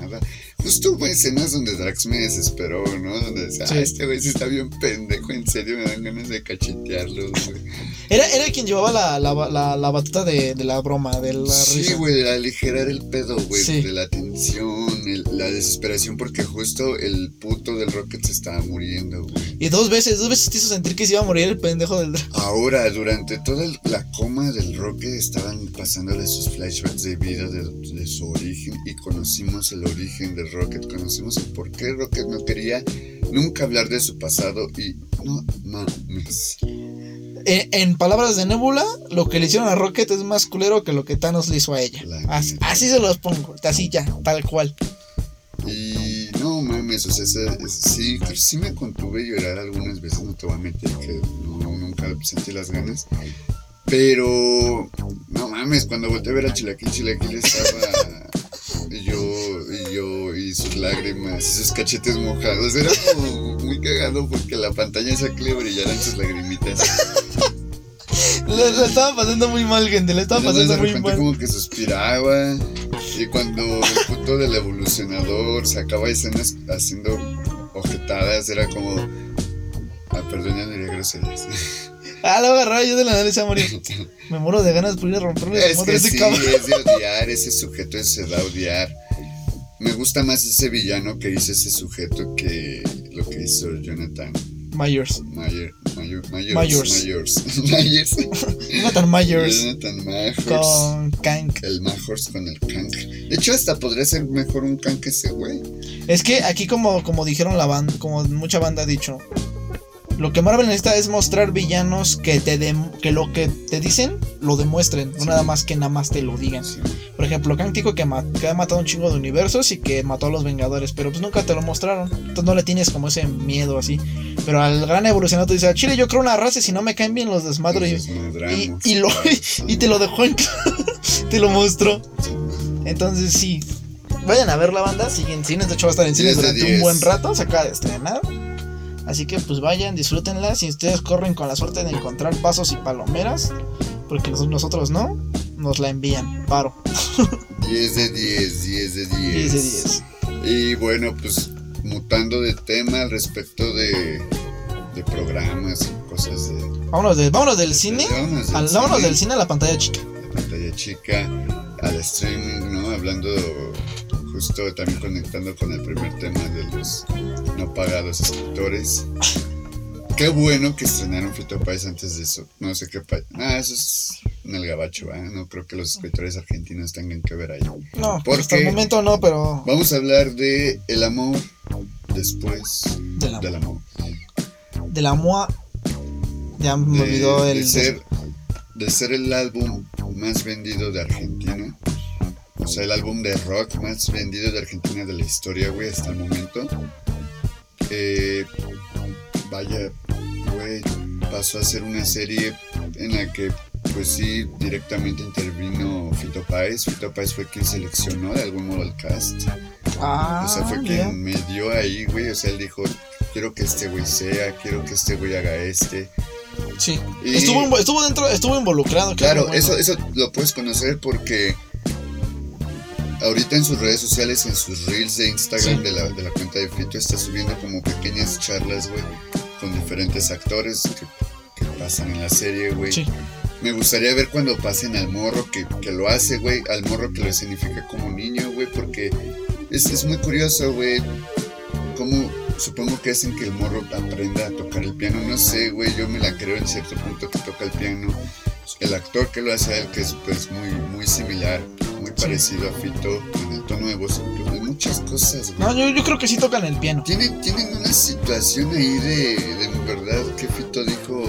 Speaker 3: nada Justo hubo escenas donde Drax me desesperó, ¿no? Donde decía,
Speaker 4: Sí.
Speaker 3: "Ah, este güey sí está bien pendejo, en serio me dan ganas de cachetearlo, güey.
Speaker 4: Era, era quien llevaba la, la, la, la batuta de, de la broma, de la
Speaker 3: Sí,
Speaker 4: risa.
Speaker 3: güey, de aligerar el pedo, güey,
Speaker 4: Sí.
Speaker 3: de la tensión, el- la desesperación, porque justo el puto del Rocket se estaba muriendo, güey.
Speaker 4: Y dos veces, dos veces te hizo sentir que se iba a morir el pendejo del Drax.
Speaker 3: Ahora, durante toda el- la coma del Rocket estaban pasándole sus flashbacks de vida de, de su origen y conocimos el origen del Rocket, conocimos el por qué Rocket no quería nunca hablar de su pasado y no mames.
Speaker 4: En, en palabras de Nebula, lo que le hicieron a Rocket es más culero que lo que Thanos le hizo a ella.
Speaker 3: La
Speaker 4: Así, se los pongo, así ya, tal cual.
Speaker 3: Y no mames, o sea, ese- sí, sí me contuve llorar algunas veces, no te voy a mentir que no, nunca sentí las ganas. Pero, no mames, cuando volteé a ver a Chilaquil, Chilaquil estaba. Sus lágrimas, y sus cachetes mojados. Era como muy cagado porque la pantalla que le brillaran sus lagrimitas.
Speaker 4: Le, le estaba pasando muy mal, gente, le estaba
Speaker 3: Entonces,
Speaker 4: pasando
Speaker 3: de
Speaker 4: muy
Speaker 3: repente
Speaker 4: mal.
Speaker 3: como que suspiraba y cuando el puto del evolucionador sacaba escenas haciendo ojetadas era como ah perdón ya no diría groserías
Speaker 4: Ah, lo agarraba yo de la nariz a morir. [LAUGHS] Me muero de ganas por ir a romperle la
Speaker 3: es que
Speaker 4: ese
Speaker 3: sí
Speaker 4: cabrón.
Speaker 3: es de odiar ese sujeto se da a odiar me gusta más ese villano que hizo ese sujeto que lo que hizo Jonathan
Speaker 4: Myers.
Speaker 3: Myers,
Speaker 4: Myers.
Speaker 3: Myers, [LAUGHS] Myers,
Speaker 4: Jonathan Myers
Speaker 3: Jonathan Myers.
Speaker 4: con Kang.
Speaker 3: El Majors con el Kank. De hecho, hasta podría ser mejor un Kank ese güey.
Speaker 4: Es que aquí como, como dijeron la banda, como mucha banda ha dicho, lo que Marvel necesita es mostrar villanos que te dem- que lo que te dicen lo demuestren, no nada más que nada más te lo digan.
Speaker 3: Sí.
Speaker 4: Por ejemplo, Kang dijo que, ma- que ha matado un chingo de universos y que mató a los Vengadores, pero pues nunca te lo mostraron. Entonces no le tienes como ese miedo así. Pero al gran evolucionado te dice, "Al Chile yo creo una raza y si no me caen bien los desmadro y, lo, [LAUGHS] y te lo dejó en [LAUGHS] te lo mostró. Entonces sí, vayan a ver la banda, siguen cines, de hecho va a estar en cines
Speaker 3: 10 de
Speaker 4: durante un
Speaker 3: 10.
Speaker 4: buen rato, se acaba de estrenar. Así que pues vayan, disfrútenla, si ustedes corren con la suerte de encontrar pasos y palomeras, porque nos- nosotros no, nos la envían, paro. [LAUGHS]
Speaker 3: 10 de 10, 10 de 10.
Speaker 4: 10 de 10.
Speaker 3: Y bueno, pues mutando de tema al respecto de, de programas y cosas de.
Speaker 4: Vámonos, de- vámonos del cine,
Speaker 3: Vámonos del
Speaker 4: al, vámonos
Speaker 3: cine.
Speaker 4: del cine a la pantalla chica.
Speaker 3: la pantalla chica, al streaming, ¿no? Hablando justo también conectando con el primer tema de los no pagados escritores. qué bueno que estrenaron Fito Páez antes de eso. No sé qué país. Ah, eso es en el gabacho, ¿ah? No creo que los escritores argentinos tengan que ver ahí.
Speaker 4: No,
Speaker 3: ¿Por
Speaker 4: hasta el momento no, pero.
Speaker 3: Vamos a hablar de el amor después
Speaker 4: Del amor.
Speaker 3: del amor.
Speaker 4: De la MOA. Ya me
Speaker 3: De,
Speaker 4: olvidó
Speaker 3: de
Speaker 4: el.
Speaker 3: ser, de ser el álbum más vendido de Argentina. O sea, el álbum de rock más vendido de Argentina de la historia, güey, hasta el momento. Eh, vaya, güey, pasó a ser una serie en la que, pues sí, directamente intervino Fito Páez. Fito Páez fue quien seleccionó de algún modo el cast.
Speaker 4: Ah,
Speaker 3: O sea, fue
Speaker 4: mira.
Speaker 3: quien me dio ahí, güey. O sea, él dijo, quiero que este güey sea, quiero que este güey haga este.
Speaker 4: Sí.
Speaker 3: Y-
Speaker 4: Estuvo, estuvo dentro, estuvo involucrado.
Speaker 3: Claro,
Speaker 4: bueno.
Speaker 3: eso, eso lo puedes conocer porque ahorita en sus redes sociales, en sus reels de Instagram
Speaker 4: Sí.
Speaker 3: de, la, de la cuenta de Fito, está subiendo como pequeñas charlas, güey, con diferentes actores que, que pasan en la serie, güey.
Speaker 4: Sí.
Speaker 3: Me gustaría ver cuando pasen al morro que, que lo hace, güey, al morro que lo escenifica como niño, güey, porque es, es muy curioso, güey, cómo supongo que hacen que el morro aprenda a tocar el piano, no sé, güey, yo me la creo en cierto punto que toca el piano. El actor que lo hace a él, que es pues muy, muy similar, parecido a Fito, en el tono de voz, incluso, en muchas cosas, güey.
Speaker 4: No, yo, yo creo que sí tocan el piano.
Speaker 3: Tienen, tienen una situación ahí de, de verdad que Fito dijo,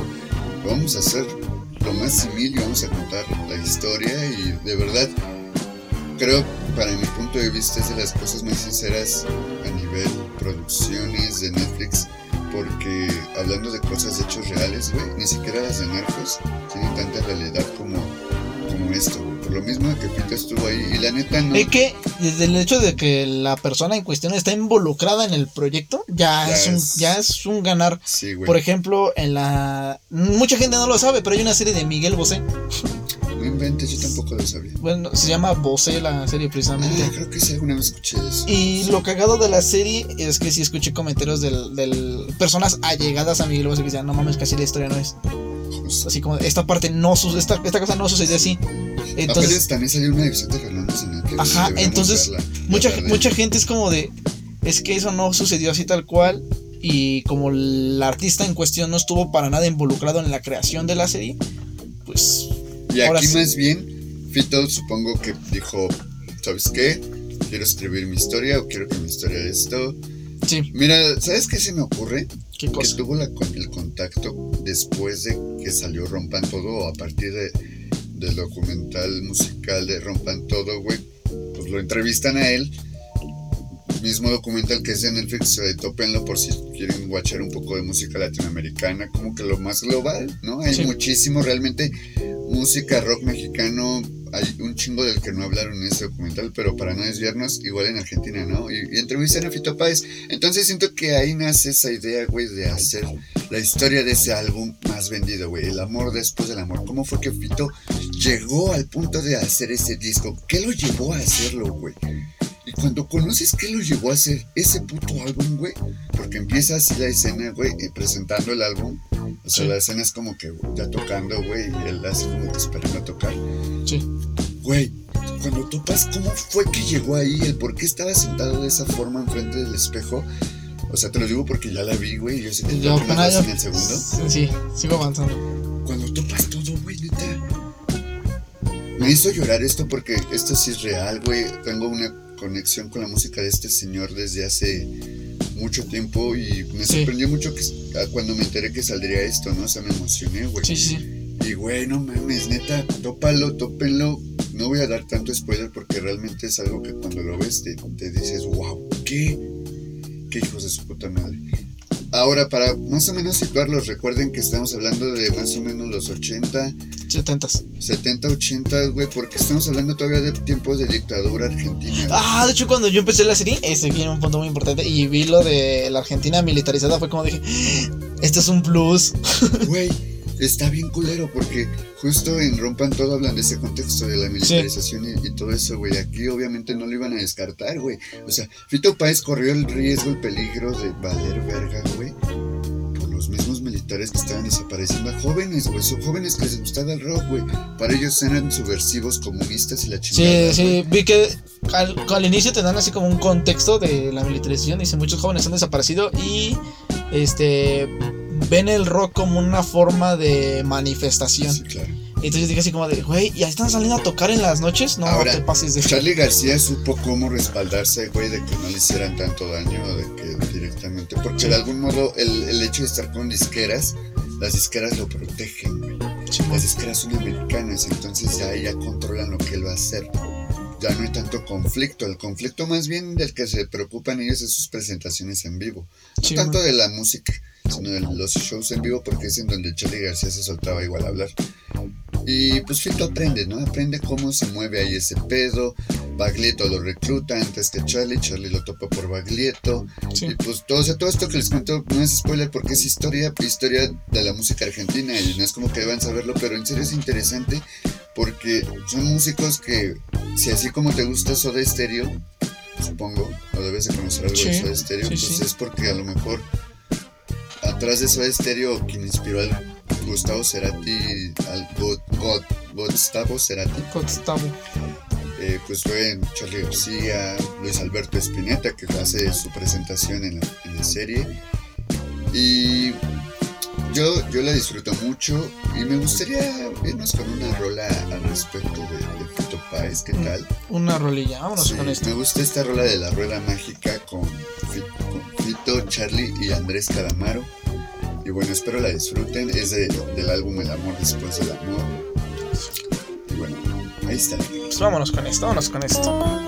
Speaker 3: vamos a hacer lo más simil y vamos a contar la historia y de verdad creo para mi punto de vista es de las cosas más sinceras a nivel producciones de Netflix porque hablando de cosas de hechos reales, güey, ni siquiera las de narcos tienen tanta realidad como, como esto. Por lo mismo que Fito estuvo ahí y la neta no...
Speaker 4: Es que desde el hecho de que la persona en cuestión está involucrada en el proyecto, ya,
Speaker 3: Ya
Speaker 4: es, un, ya es un ganar.
Speaker 3: Sí, güey.
Speaker 4: Por ejemplo, en la. Mucha gente no lo sabe, pero hay una serie de Miguel Bosé.
Speaker 3: No inventes, yo tampoco lo sabía.
Speaker 4: Bueno, se llama Bosé la serie precisamente.
Speaker 3: Ah, creo que sí, alguna vez escuché eso.
Speaker 4: Y lo cagado de la serie es que sí escuché comentarios del, del personas allegadas a Miguel Bosé que decían, no mames, casi la historia no es.
Speaker 3: Justo.
Speaker 4: Así como, esta parte no sucedió, esta, esta cosa no sucedió así. Entonces,
Speaker 3: Apenas también salió una de Vicente Fernández en el que
Speaker 4: Ajá, entonces,
Speaker 3: verla
Speaker 4: mucha,
Speaker 3: de
Speaker 4: mucha gente es como de, es que eso no sucedió así tal cual. Y como el artista en cuestión no estuvo para nada involucrado en la creación de la serie, pues
Speaker 3: Y
Speaker 4: ahora
Speaker 3: aquí
Speaker 4: sí.
Speaker 3: más bien, Fito supongo que dijo, ¿sabes qué? Quiero escribir mi historia o quiero que mi historia esto.
Speaker 4: Sí,
Speaker 3: Mira, ¿sabes qué se me ocurre?
Speaker 4: qué
Speaker 3: Que tuvo la el contacto después de que salió Rompan Todo a partir de, del documental musical de Rompan Todo, güey. Pues lo entrevistan a él. Mismo documental que es de Netflix, eh, tópenlo por si quieren guachar un poco de música latinoamericana, como que lo más global, ¿no? Hay
Speaker 4: Sí.
Speaker 3: muchísimo realmente música rock mexicano, hay un chingo del que no hablaron en ese documental, pero para no desviarnos, igual en Argentina, ¿no? Y, y entrevistan a Fito Páez. Entonces siento que ahí nace esa idea, güey, de hacer la historia de ese álbum más vendido, güey. El amor después del amor. ¿Cómo fue que Fito llegó al punto de hacer ese disco? ¿Qué lo llevó a hacerlo, güey? Y cuando conoces qué lo llevó a hacer ese puto álbum, güey, porque empieza así la escena, güey, eh, presentando el álbum. O sea,
Speaker 4: Sí.
Speaker 3: la escena es como que ya tocando, güey, y él hace como que esperando a tocar.
Speaker 4: Sí.
Speaker 3: Güey, cuando topas cómo fue que llegó ahí, el por qué estaba sentado de esa forma enfrente del espejo. O sea, te lo digo porque ya la vi, güey. Yo sé que
Speaker 4: Yo
Speaker 3: vas
Speaker 4: yo-
Speaker 3: en el segundo.
Speaker 4: Sí, sigo avanzando.
Speaker 3: Cuando topas todo, güey, neta. Me hizo llorar esto porque esto sí es real, güey. Tengo una conexión con la música de este señor desde hace mucho tiempo y me
Speaker 4: Sí.
Speaker 3: sorprendió mucho que ah, cuando me enteré que saldría esto, ¿no? O sea, me emocioné, güey.
Speaker 4: Sí, sí.
Speaker 3: Y güey, no mames, neta, tópalo, tópenlo. No voy a dar tanto spoiler porque realmente es algo que cuando lo ves te, te dices, wow, ¿qué? ¿Qué hijos de su puta madre? Ahora, para más o menos situarlos, recuerden que estamos hablando de más o menos los 80,
Speaker 4: 70
Speaker 3: 70, 80, güey, porque estamos hablando todavía de tiempos de dictadura argentina.
Speaker 4: Ah, de hecho, cuando yo empecé la serie, ese era un punto muy importante. Y vi lo de la Argentina militarizada, fue como dije, esto es un plus.
Speaker 3: Güey, está bien culero porque justo en Rompan Todo hablan de ese contexto de la militarización y, y todo eso, güey. Aquí obviamente no lo iban a descartar, güey. O sea, Fito Páez corrió el riesgo, el peligro de valer verga, güey. Por los mismos militares que estaban desapareciendo a jóvenes, güey. Son jóvenes que les gustaba el rock, güey. Para ellos eran subversivos, comunistas y la
Speaker 4: Sí,
Speaker 3: chingada.
Speaker 4: sí,
Speaker 3: güey.
Speaker 4: vi que al, al inicio te dan así como un contexto de la militarización. Dice, muchos jóvenes han desaparecido y este
Speaker 7: ven el rock como una forma de manifestación.
Speaker 3: Sí, claro.
Speaker 7: Entonces dije así como de, güey, ¿ya están saliendo a tocar en las noches? No,
Speaker 3: Ahora,
Speaker 7: te pases de...
Speaker 3: Charlie García supo cómo respaldarse, güey, de que no le hicieran tanto daño, de que directamente. Porque de algún modo, el, el hecho de estar con disqueras, las disqueras lo protegen, güey. Las disqueras son americanas, entonces ya ya controlan lo que él va a hacer. Ya no hay tanto conflicto. El conflicto más bien del que se preocupan ellos es sus presentaciones en vivo. No
Speaker 7: Sí,
Speaker 3: tanto
Speaker 7: man.
Speaker 3: de la música, sino de los shows en vivo, porque es en donde Charlie García se soltaba igual a hablar. Y pues Fito aprende, ¿no? Aprende cómo se mueve ahí ese pedo. Baglietto lo recluta antes que Charlie, Charlie lo topa por Baglietto.
Speaker 7: Sí.
Speaker 3: Y pues todo, o sea, todo esto que les cuento no es spoiler porque es historia, historia de la música argentina y no es como que deban saberlo, pero en serio es interesante porque son músicos que, si así como te gusta Soda Stereo, supongo, o debes de conocer algo de
Speaker 7: Sí,
Speaker 3: Soda Stereo,
Speaker 7: sí,
Speaker 3: pues es porque a lo mejor atrás de Soda Stereo quien inspiró al Gustavo Cerati, al God, God, Gustavo Cerati,
Speaker 7: Gustavo.
Speaker 3: eh, pues fue Charlie García, Luis Alberto Spinetta, que hace su presentación en la, en la serie. Y yo, yo la disfruto mucho y me gustaría irnos con una rola al respecto de, de Fito Páez, ¿qué tal?
Speaker 7: Una rolilla, vámonos
Speaker 3: Sí,
Speaker 7: con esto.
Speaker 3: me gusta esta rola de la rueda mágica con Fito, Charlie y Andrés Calamaro. Y bueno, espero la disfruten. Es de- del álbum El amor después del amor. Y bueno, ahí está.
Speaker 7: Pues vámonos con esto, vámonos con esto.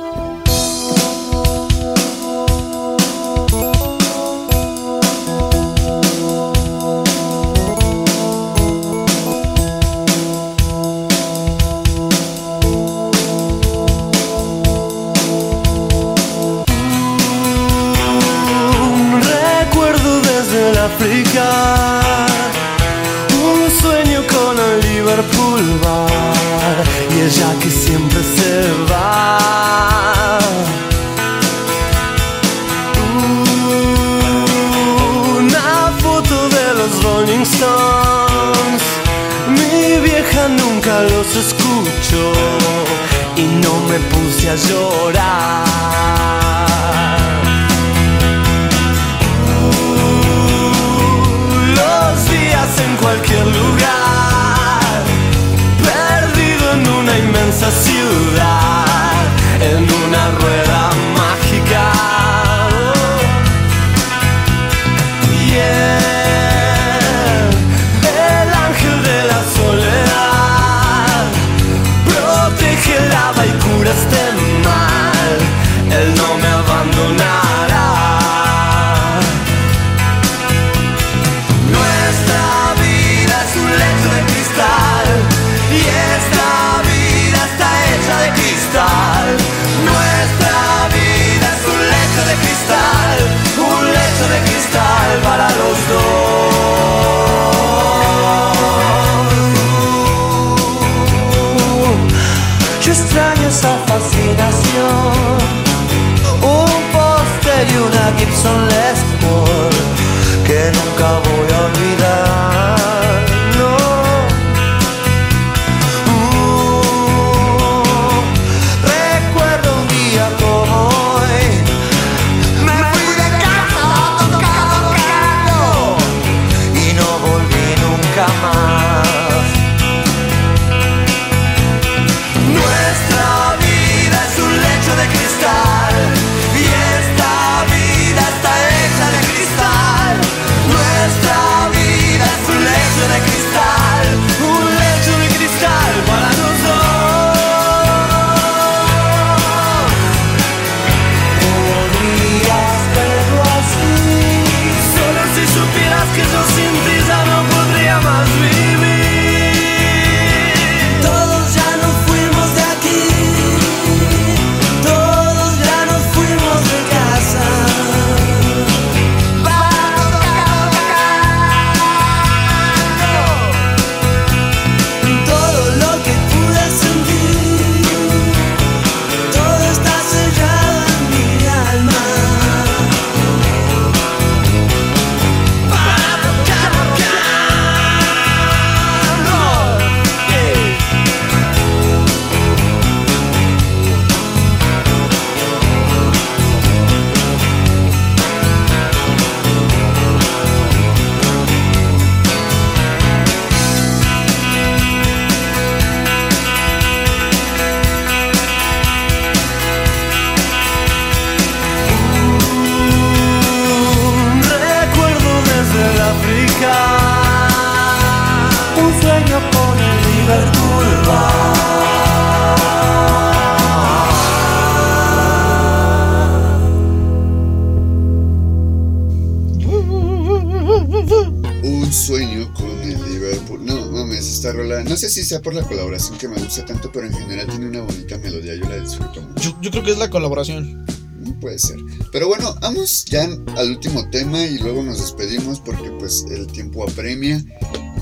Speaker 3: Sé si sea por la colaboración que me gusta tanto, pero en general tiene una bonita melodía, yo la disfruto mucho.
Speaker 4: Yo, yo creo que es la colaboración.
Speaker 3: Mm, Puede ser. Pero bueno, vamos ya al último tema y luego nos despedimos porque pues el tiempo apremia.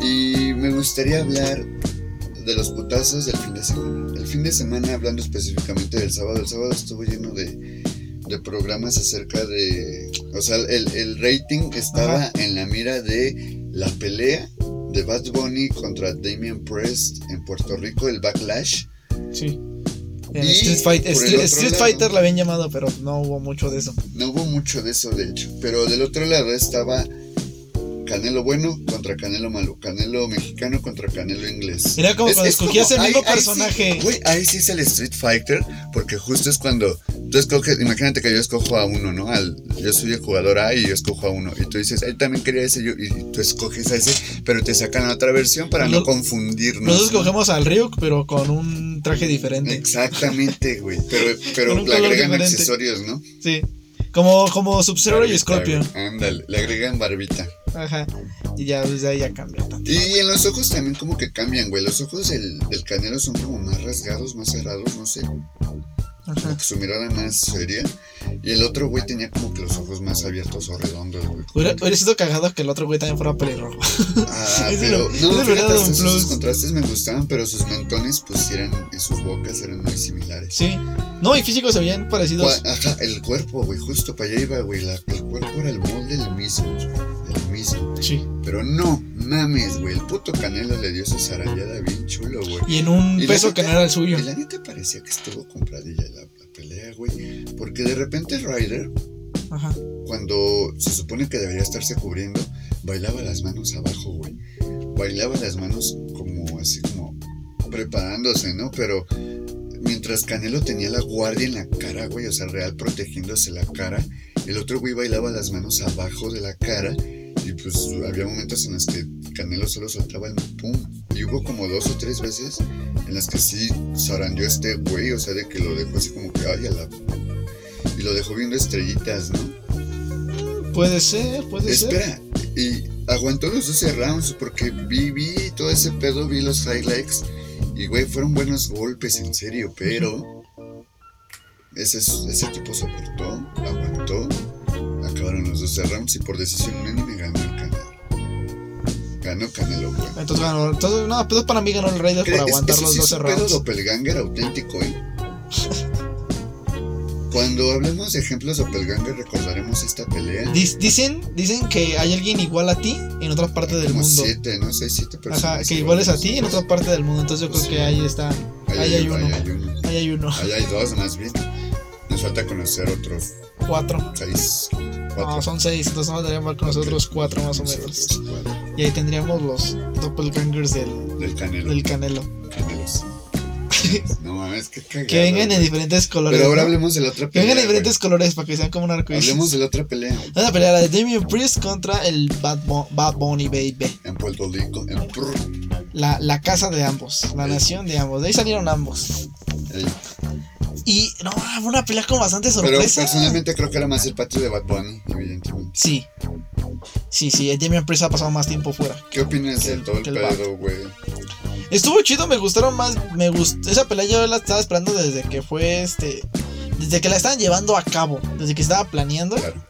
Speaker 3: Y me gustaría hablar de los putazos del fin de semana. El fin de semana, hablando específicamente del sábado, el sábado estuvo lleno de, de programas acerca de... O sea, el, el rating estaba
Speaker 4: Ajá.
Speaker 3: en la mira de la pelea de Bad Bunny contra Damian Priest en Puerto Rico, el Backlash.
Speaker 4: Sí. En
Speaker 3: Y
Speaker 4: Street, Fight- Street-
Speaker 3: otro
Speaker 4: Street
Speaker 3: lado-
Speaker 4: Fighter la habían llamado, pero no hubo mucho de eso.
Speaker 3: No hubo mucho de eso, de hecho. Pero del otro lado estaba Canelo bueno contra Canelo malo. Canelo mexicano contra Canelo inglés.
Speaker 4: Era como cuando escogías el mismo
Speaker 3: ahí- ahí
Speaker 4: personaje.
Speaker 3: sí, Güey, ahí sí es el Street Fighter. Porque justo es cuando tú escoges. Imagínate que yo escojo a uno, ¿no? Al, yo soy el jugador A y yo escojo a uno. Y tú dices, él también quería ese. yo- y tú escoges a ese. Pero te sacan la otra versión para no
Speaker 4: Nos-
Speaker 3: confundirnos.
Speaker 4: Nosotros
Speaker 3: ¿no?
Speaker 4: cogemos al Ryuk, pero con un traje diferente.
Speaker 3: Exactamente, güey. Pero, [LAUGHS] pero le agregan
Speaker 4: diferente.
Speaker 3: accesorios, ¿no?
Speaker 4: Sí. Como, como Sub-Zero y Scorpion.
Speaker 3: Ándale, le agregan barbita.
Speaker 4: Ajá. Y ya desde ahí ya cambia tanto.
Speaker 3: Y en los ojos también como que cambian, güey. Los ojos del, del canelo son como más rasgados, más cerrados, no sé. Como que su mirada más seria. Y el otro güey tenía como que los ojos más abiertos o redondos, güey.
Speaker 4: Hubiera, hubiera sido cagado que el otro güey también fuera pelirrojo.
Speaker 3: Ah, [LAUGHS] pero no,
Speaker 4: hubiera
Speaker 3: fíjate, hasta sus, sus contrastes me gustaban, pero sus mentones pues eran, y sus bocas eran muy similares.
Speaker 4: Sí. No, y físicos se veían parecidos.
Speaker 3: Gua- Ajá, el cuerpo, güey, justo para allá iba, güey. la- el cuerpo era el molde el mismo, el mismo.
Speaker 4: Sí.
Speaker 3: Pero no, mames, güey. El puto Canelo le dio su zarallada bien chulo, güey.
Speaker 4: Y en un
Speaker 3: Y
Speaker 4: peso que no era el suyo.
Speaker 3: Y la neta parecía que estuvo compradilla la, la pelea, güey. Porque de repente Ryder,
Speaker 4: Ajá.
Speaker 3: cuando se supone que debería estarse cubriendo, bailaba las manos abajo, güey. Bailaba las manos como así como preparándose, ¿no? Pero mientras Canelo tenía la guardia en la cara, güey, o sea, real protegiéndose la cara, el otro güey bailaba las manos abajo de la cara. Pues había momentos en los que Canelo solo soltaba el pum. Y hubo como dos o tres veces en las que sí zarandeó a este güey, o sea, de que lo dejó así como que, ay, a la. Y lo dejó viendo estrellitas, ¿no?
Speaker 4: Puede ser, puede ser.
Speaker 3: Espera, y aguantó los 12 rounds porque vi, vi todo ese pedo, vi los highlights. Y güey, fueron buenos golpes, en serio, pero. Ese, ese tipo soportó, aguantó. Acabaron los 12 rounds y por decisión unánime ganó el Canelo. Ganó Canelo, güey.
Speaker 4: Entonces ganó. Entonces, no, pues para mí ganó el Raider por aguantar los
Speaker 3: sí es
Speaker 4: 12
Speaker 3: un pedo
Speaker 4: rounds.
Speaker 3: doppelganger auténtico, ¿eh? Cuando hablemos de ejemplos doppelganger recordaremos esta pelea.
Speaker 4: Dicen, dicen que hay alguien igual a ti en otra parte del
Speaker 3: como
Speaker 4: mundo.
Speaker 3: siete, ¿no? Seis, siete personas.
Speaker 4: Ajá, que igual es a ti en otra parte del mundo. Entonces yo creo
Speaker 3: Sí.
Speaker 4: que ahí está.
Speaker 3: Ahí
Speaker 4: Ahí hay uno.
Speaker 3: Ahí hay uno.
Speaker 4: Ahí hay uno.
Speaker 3: Ahí hay dos más bien. Nos falta conocer otros
Speaker 4: Cuatro.
Speaker 3: seis. Cuatro.
Speaker 4: No, son seis. Entonces nos deberían con nosotros cuatro más o menos.
Speaker 3: Cuatro.
Speaker 4: Y ahí tendríamos los doppelgangers del,
Speaker 3: Del canelo.
Speaker 4: del canelo.
Speaker 3: Canelos. [LAUGHS] No mames, qué cagado.
Speaker 4: Que vengan en diferentes colores.
Speaker 3: Pero ahora hablemos de la otra
Speaker 4: Que
Speaker 3: pelea.
Speaker 4: vengan en diferentes colores para que sean como un arcoíris.
Speaker 3: Hablemos de la otra pelea.
Speaker 4: Una pelea la de Damien Priest contra el Bad, Bo- Bad Bunny Baby.
Speaker 3: En Puerto Rico. En.
Speaker 4: La, la casa de ambos. La nación de ambos. De ahí salieron ambos. Y no, fue una pelea con bastante
Speaker 3: Pero
Speaker 4: sorpresa.
Speaker 3: personalmente creo que era más el patio de Bad Bunny, evidentemente.
Speaker 4: Sí. Sí, sí, el Damien Priest ha pasado más tiempo fuera.
Speaker 3: ¿Qué opinas de todo el
Speaker 4: el
Speaker 3: pedo, güey?
Speaker 4: Estuvo chido, me gustaron más. Me gustó. Esa pelea yo la estaba esperando desde que fue este. Desde que la estaban llevando a cabo. Desde que estaba planeando.
Speaker 3: Claro.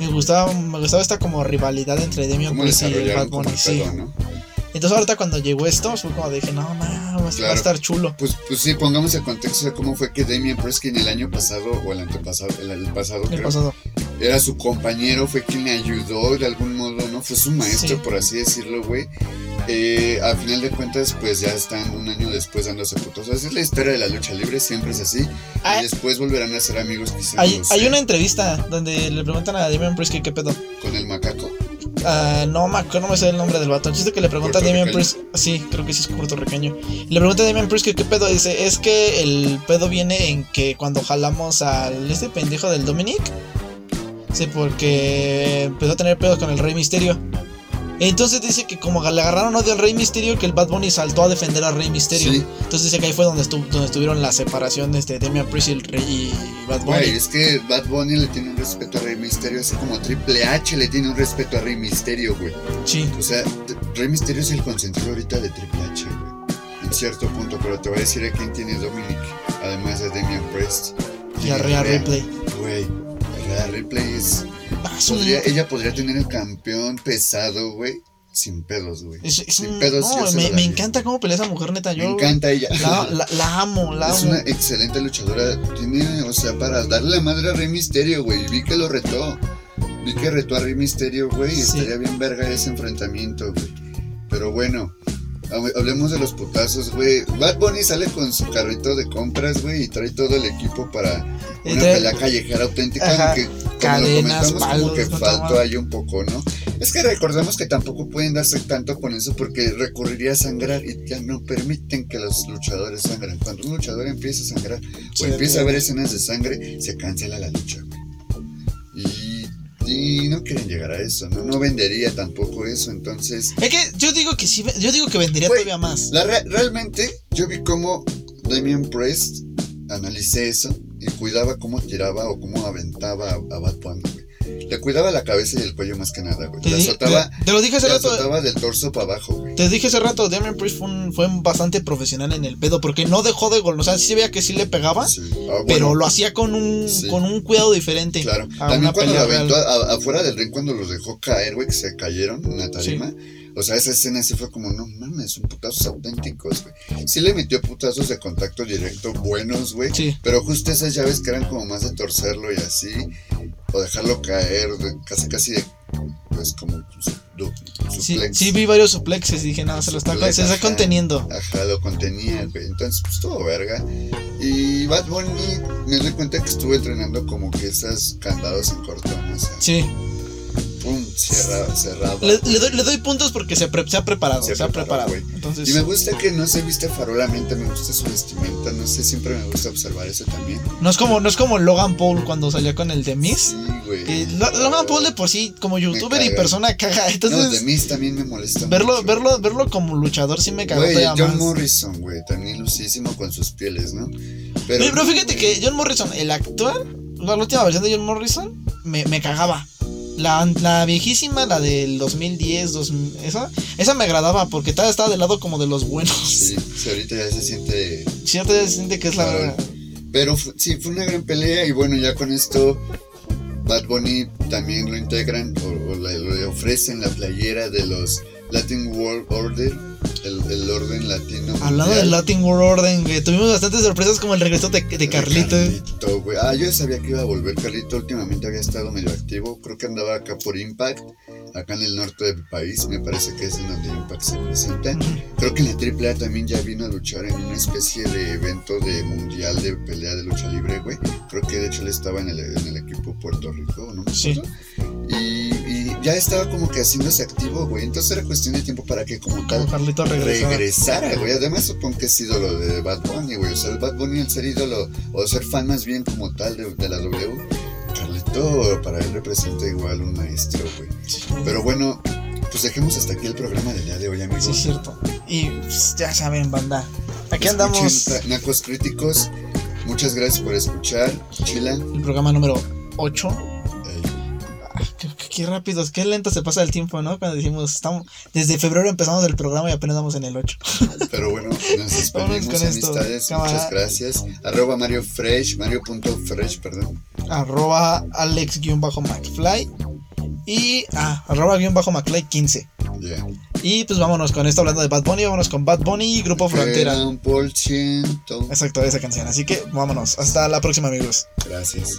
Speaker 4: Me gustaba, me gustaba esta como rivalidad entre Damien
Speaker 3: ¿Cómo
Speaker 4: Priest y Bad Bunny. Sí.
Speaker 3: pedo, no?
Speaker 4: Entonces ahorita cuando llegó esto, fue como dije, no, no, va a
Speaker 3: Claro.
Speaker 4: estar chulo.
Speaker 3: Pues, pues sí, pongamos el contexto de cómo fue que Damien Preskin el año pasado, o el antepasado, el, el pasado,
Speaker 4: El
Speaker 3: creo,
Speaker 4: pasado.
Speaker 3: era su compañero, fue quien le ayudó de algún modo, ¿no? Fue su maestro,
Speaker 4: Sí.
Speaker 3: por así decirlo, güey. Eh, a final de cuentas, pues ya están un año después dándose putos. Esa es la historia de la lucha libre, siempre es así.
Speaker 4: Ah,
Speaker 3: y después volverán a ser amigos.
Speaker 4: Hay, una entrevista donde le preguntan a Damien que qué pedo.
Speaker 3: Con el macaco.
Speaker 4: Ah, no acuerdo, no me sé el nombre del vato. El chiste que le pregunta a Damien Priest. Sí, creo que sí es puertorriqueño. Le pregunta a Damien Priest que qué pedo. Dice: Es que el pedo viene en que cuando jalamos al este pendejo del Dominic. Sí, porque empezó a tener pedos con el Rey Misterio. Entonces dice que como le agarraron odio al Rey Misterio, que el Bad Bunny saltó a defender al Rey Misterio.
Speaker 3: Sí.
Speaker 4: Entonces dice que ahí fue donde, estu- donde estuvieron la separación de este, Damian Priest y, el Rey y Bad Bunny.
Speaker 3: Güey, es que Bad Bunny le tiene un respeto a Rey Misterio, así como Triple H le tiene un respeto a Rey Misterio, güey.
Speaker 4: Sí.
Speaker 3: O sea, Rey Misterio es el consentido ahorita de Triple H, güey. En cierto punto, pero te voy a decir a quién tiene Dominic, además de Damian Priest.
Speaker 4: Y a Rhea Ripley.
Speaker 3: Güey, Rhea Ripley es.
Speaker 4: Ah, es
Speaker 3: podría- ella podría tener el campeón pesado, güey, sin pedos, güey.
Speaker 4: es- es
Speaker 3: sin
Speaker 4: un-
Speaker 3: pedos.
Speaker 4: no, me, me encanta cómo pelea esa mujer, neta. Yo
Speaker 3: Me encanta ella.
Speaker 4: La, la- la [LAUGHS] amo, la
Speaker 3: Es
Speaker 4: amo.
Speaker 3: una excelente luchadora. Tiene, o sea, para darle la madre a Rey Misterio, güey. Vi que lo retó. Vi que retó a Rey Misterio, güey. Y
Speaker 4: Sí.
Speaker 3: estaría bien verga ese enfrentamiento, güey. Pero bueno, hab- hablemos de los putazos, güey. Bad Bunny sale con su carrito de compras, güey. Y trae todo el equipo para una
Speaker 4: trae-
Speaker 3: pelea callejera auténtica.
Speaker 4: Ajá,
Speaker 3: Que, como
Speaker 4: cadenas,
Speaker 3: lo comentamos, como
Speaker 4: palos,
Speaker 3: que
Speaker 4: no
Speaker 3: faltó ahí un poco, ¿no? Es que recordemos que tampoco pueden darse tanto con eso porque recurriría a sangrar y ya no permiten que los luchadores sangren. Cuando un luchador empieza a sangrar o empieza a ver escenas de sangre, se cancela la lucha, güey. Y, y no quieren llegar a eso, ¿no? No vendería tampoco eso, entonces...
Speaker 4: Es que yo digo que sí, yo digo que vendería todavía más.
Speaker 3: La re- realmente yo vi cómo Damien Priest analicé eso y cuidaba cómo tiraba o cómo aventaba a, a Le cuidaba la cabeza y el cuello más que nada, güey.
Speaker 4: Te, te- te lo dije hace
Speaker 3: la
Speaker 4: rato.
Speaker 3: azotaba del torso para abajo, güey.
Speaker 4: Te dije hace rato, Damien Priest fue, un- fue un bastante profesional en el pedo porque no dejó de gol. O sea, sí se veía que sí le pegaba,
Speaker 3: Sí. Ah,
Speaker 4: pero lo hacía con un,
Speaker 3: Sí.
Speaker 4: con un cuidado diferente.
Speaker 3: Claro. También cuando lo aventó a- afuera del ring, cuando los dejó caer, güey, que se cayeron en la tarima. O sea, esa escena sí fue como, no mames, son putazos auténticos, güey. Sí le metió putazos de contacto directo buenos, güey.
Speaker 4: Sí.
Speaker 3: Pero justo esas llaves que eran como más de torcerlo y así, o dejarlo caer, de- casi casi de, pues como du-
Speaker 4: Sí,
Speaker 3: suplex.
Speaker 4: sí, vi varios suplexes y dije, no, se lo está,
Speaker 3: Suplex,
Speaker 4: se está
Speaker 3: ajá.
Speaker 4: conteniendo.
Speaker 3: Ajá, lo contenía, güey. Entonces, pues todo verga. Y Bad Bunny, me doy cuenta que estuvo entrenando como que esas candados en sea,
Speaker 4: Sí.
Speaker 3: Pum, cerraba, cerraba.
Speaker 4: Le, le doy, le doy puntos porque se, pre- se ha preparado. Se,
Speaker 3: Se
Speaker 4: ha preparado. Entonces,
Speaker 3: Y me gusta que no se viste farolamente, me gusta su vestimenta, no sé, siempre me gusta observar eso también.
Speaker 4: no es como, no es como Logan Paul cuando salía con el de Miss.
Speaker 3: Sí, güey.
Speaker 4: Logan Paul de por sí, como youtuber y persona caga.
Speaker 3: No,
Speaker 4: Entonces,
Speaker 3: de Miss también me molesta
Speaker 4: verlo,
Speaker 3: mucho.
Speaker 4: verlo, verlo como luchador sí me cagó
Speaker 3: Güey, John
Speaker 4: más.
Speaker 3: Morrison, güey, también lucísimo con sus pieles, ¿no? Pero,
Speaker 4: fíjate que John Morrison, el actor, la última versión de John Morrison, me, me cagaba. La, la viejísima, la del 2010, 2000, esa, esa me agradaba porque estaba, estaba del lado como de los buenos.
Speaker 3: Sí, sí, ahorita ya se siente
Speaker 4: Cierto, se siente que es la.
Speaker 3: Farol. Pero sí, fue una gran pelea y bueno, ya con esto Bad Bunny también lo integran o, o le ofrecen la playera de los Latin World Order, el, el orden latino.
Speaker 4: Hablando del Latin World Order, güey, tuvimos bastantes sorpresas como el regreso de, de Carlito.
Speaker 3: Carlito, güey. Ah, yo ya sabía que iba a volver Carlito. Últimamente había estado medio activo. Creo que andaba acá por Impact, acá en el norte del país. Me parece que es en donde Impact se presenta. Creo que en la AAA también ya vino a luchar en una especie de evento de mundial de pelea de lucha libre, güey. Creo que de hecho él estaba en el, en el equipo Puerto Rico, ¿no?
Speaker 4: Sí.
Speaker 3: y ya estaba como que haciéndose activo, güey. Entonces era cuestión de tiempo para que como tal
Speaker 4: Carlito
Speaker 3: regresara, güey. Además, supongo que es ídolo de Bad Bunny, güey. O sea, el Bad Bunny, el ser ídolo, o ser fan más bien como tal de, de la W, Carlito para él representa igual un maestro, güey. Pero bueno, pues dejemos hasta aquí el programa del día de hoy, amigos.
Speaker 4: Sí, es cierto. Y pues, ya saben, banda. Aquí
Speaker 3: Escuchen
Speaker 4: andamos.
Speaker 3: Nacos Críticos. Muchas gracias por escuchar. Chila.
Speaker 4: El programa número 8. Qué, qué- rápido, qué lento se pasa el tiempo, ¿no? Cuando decimos, estamos, desde febrero empezamos el programa y apenas vamos en el 8. [LAUGHS]
Speaker 3: Pero bueno, nos despedimos,
Speaker 4: con esto.
Speaker 3: amistades.
Speaker 4: Cámara.
Speaker 3: Muchas gracias. Arroba Mario Fresh, Mario.fresh, perdón.
Speaker 4: arroba alex-mcfly y ah, arroba guion bajo McFly 15.
Speaker 3: Ya.
Speaker 4: Y pues vámonos con esto hablando de Bad Bunny, vámonos con Bad Bunny y Grupo Frontera. Exacto, esa canción. Así que vámonos. Hasta la próxima, amigos.
Speaker 3: Gracias.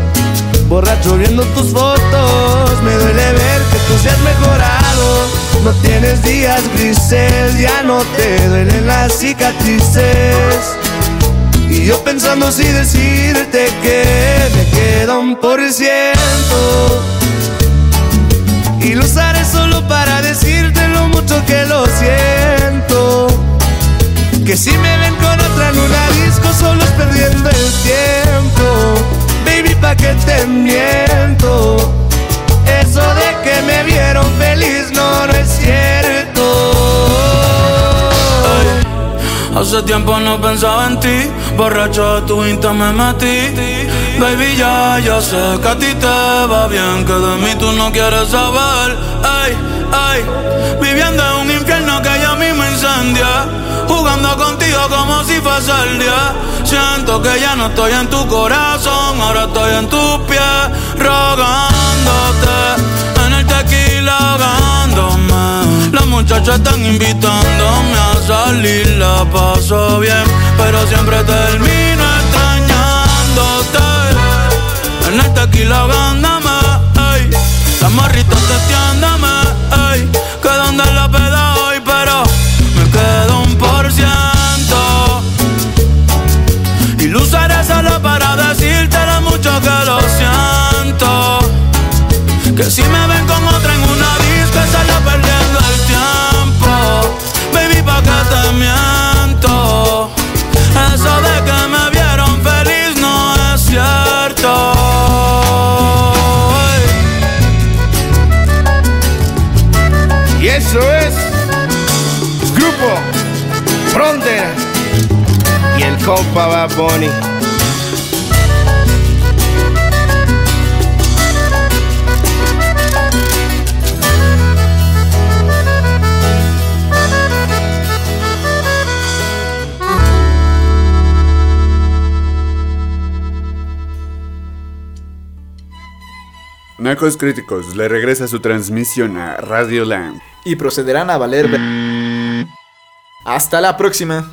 Speaker 8: Borracho viendo tus fotos, me duele ver que tú seas mejorado. No tienes días grises, ya no te duelen las cicatrices. Y yo pensando si decirte que me queda un por ciento. Y lo usaré solo para decirte lo mucho que lo siento. Que si me ven con otra en una disco solo es perdiendo el tiempo. Pa' que te miento. Eso de que me vieron feliz no, no es cierto.
Speaker 9: Hace tiempo no pensaba en ti, borracho de tu insta me metí. Baby, ya, ya sé que a ti te va bien, que de mí tú no quieres saber. Ay, ay, viviendo en un infierno que ya mismo incendia. Jugando contigo como si fuese el día. Siento que ya no estoy en tu corazón, ahora estoy en tus pies, rogándote. En el tequila ahogándome. Las muchachas están invitándome a salir, la paso bien, pero siempre termino extrañándote. En el tequila ahogándome. Las morritas testeándome, ey. Que donde la Que si me ven con otra en una disco, solo perdiendo el tiempo. Baby, pa' que te miento. Eso de que me vieron feliz no es cierto.
Speaker 8: Y eso es Grupo Frontera y el compa Bad Bunny.
Speaker 3: Nacos Críticos le regresa su transmisión a Radio Land.
Speaker 4: Y procederán a valer. ver- Hasta la próxima.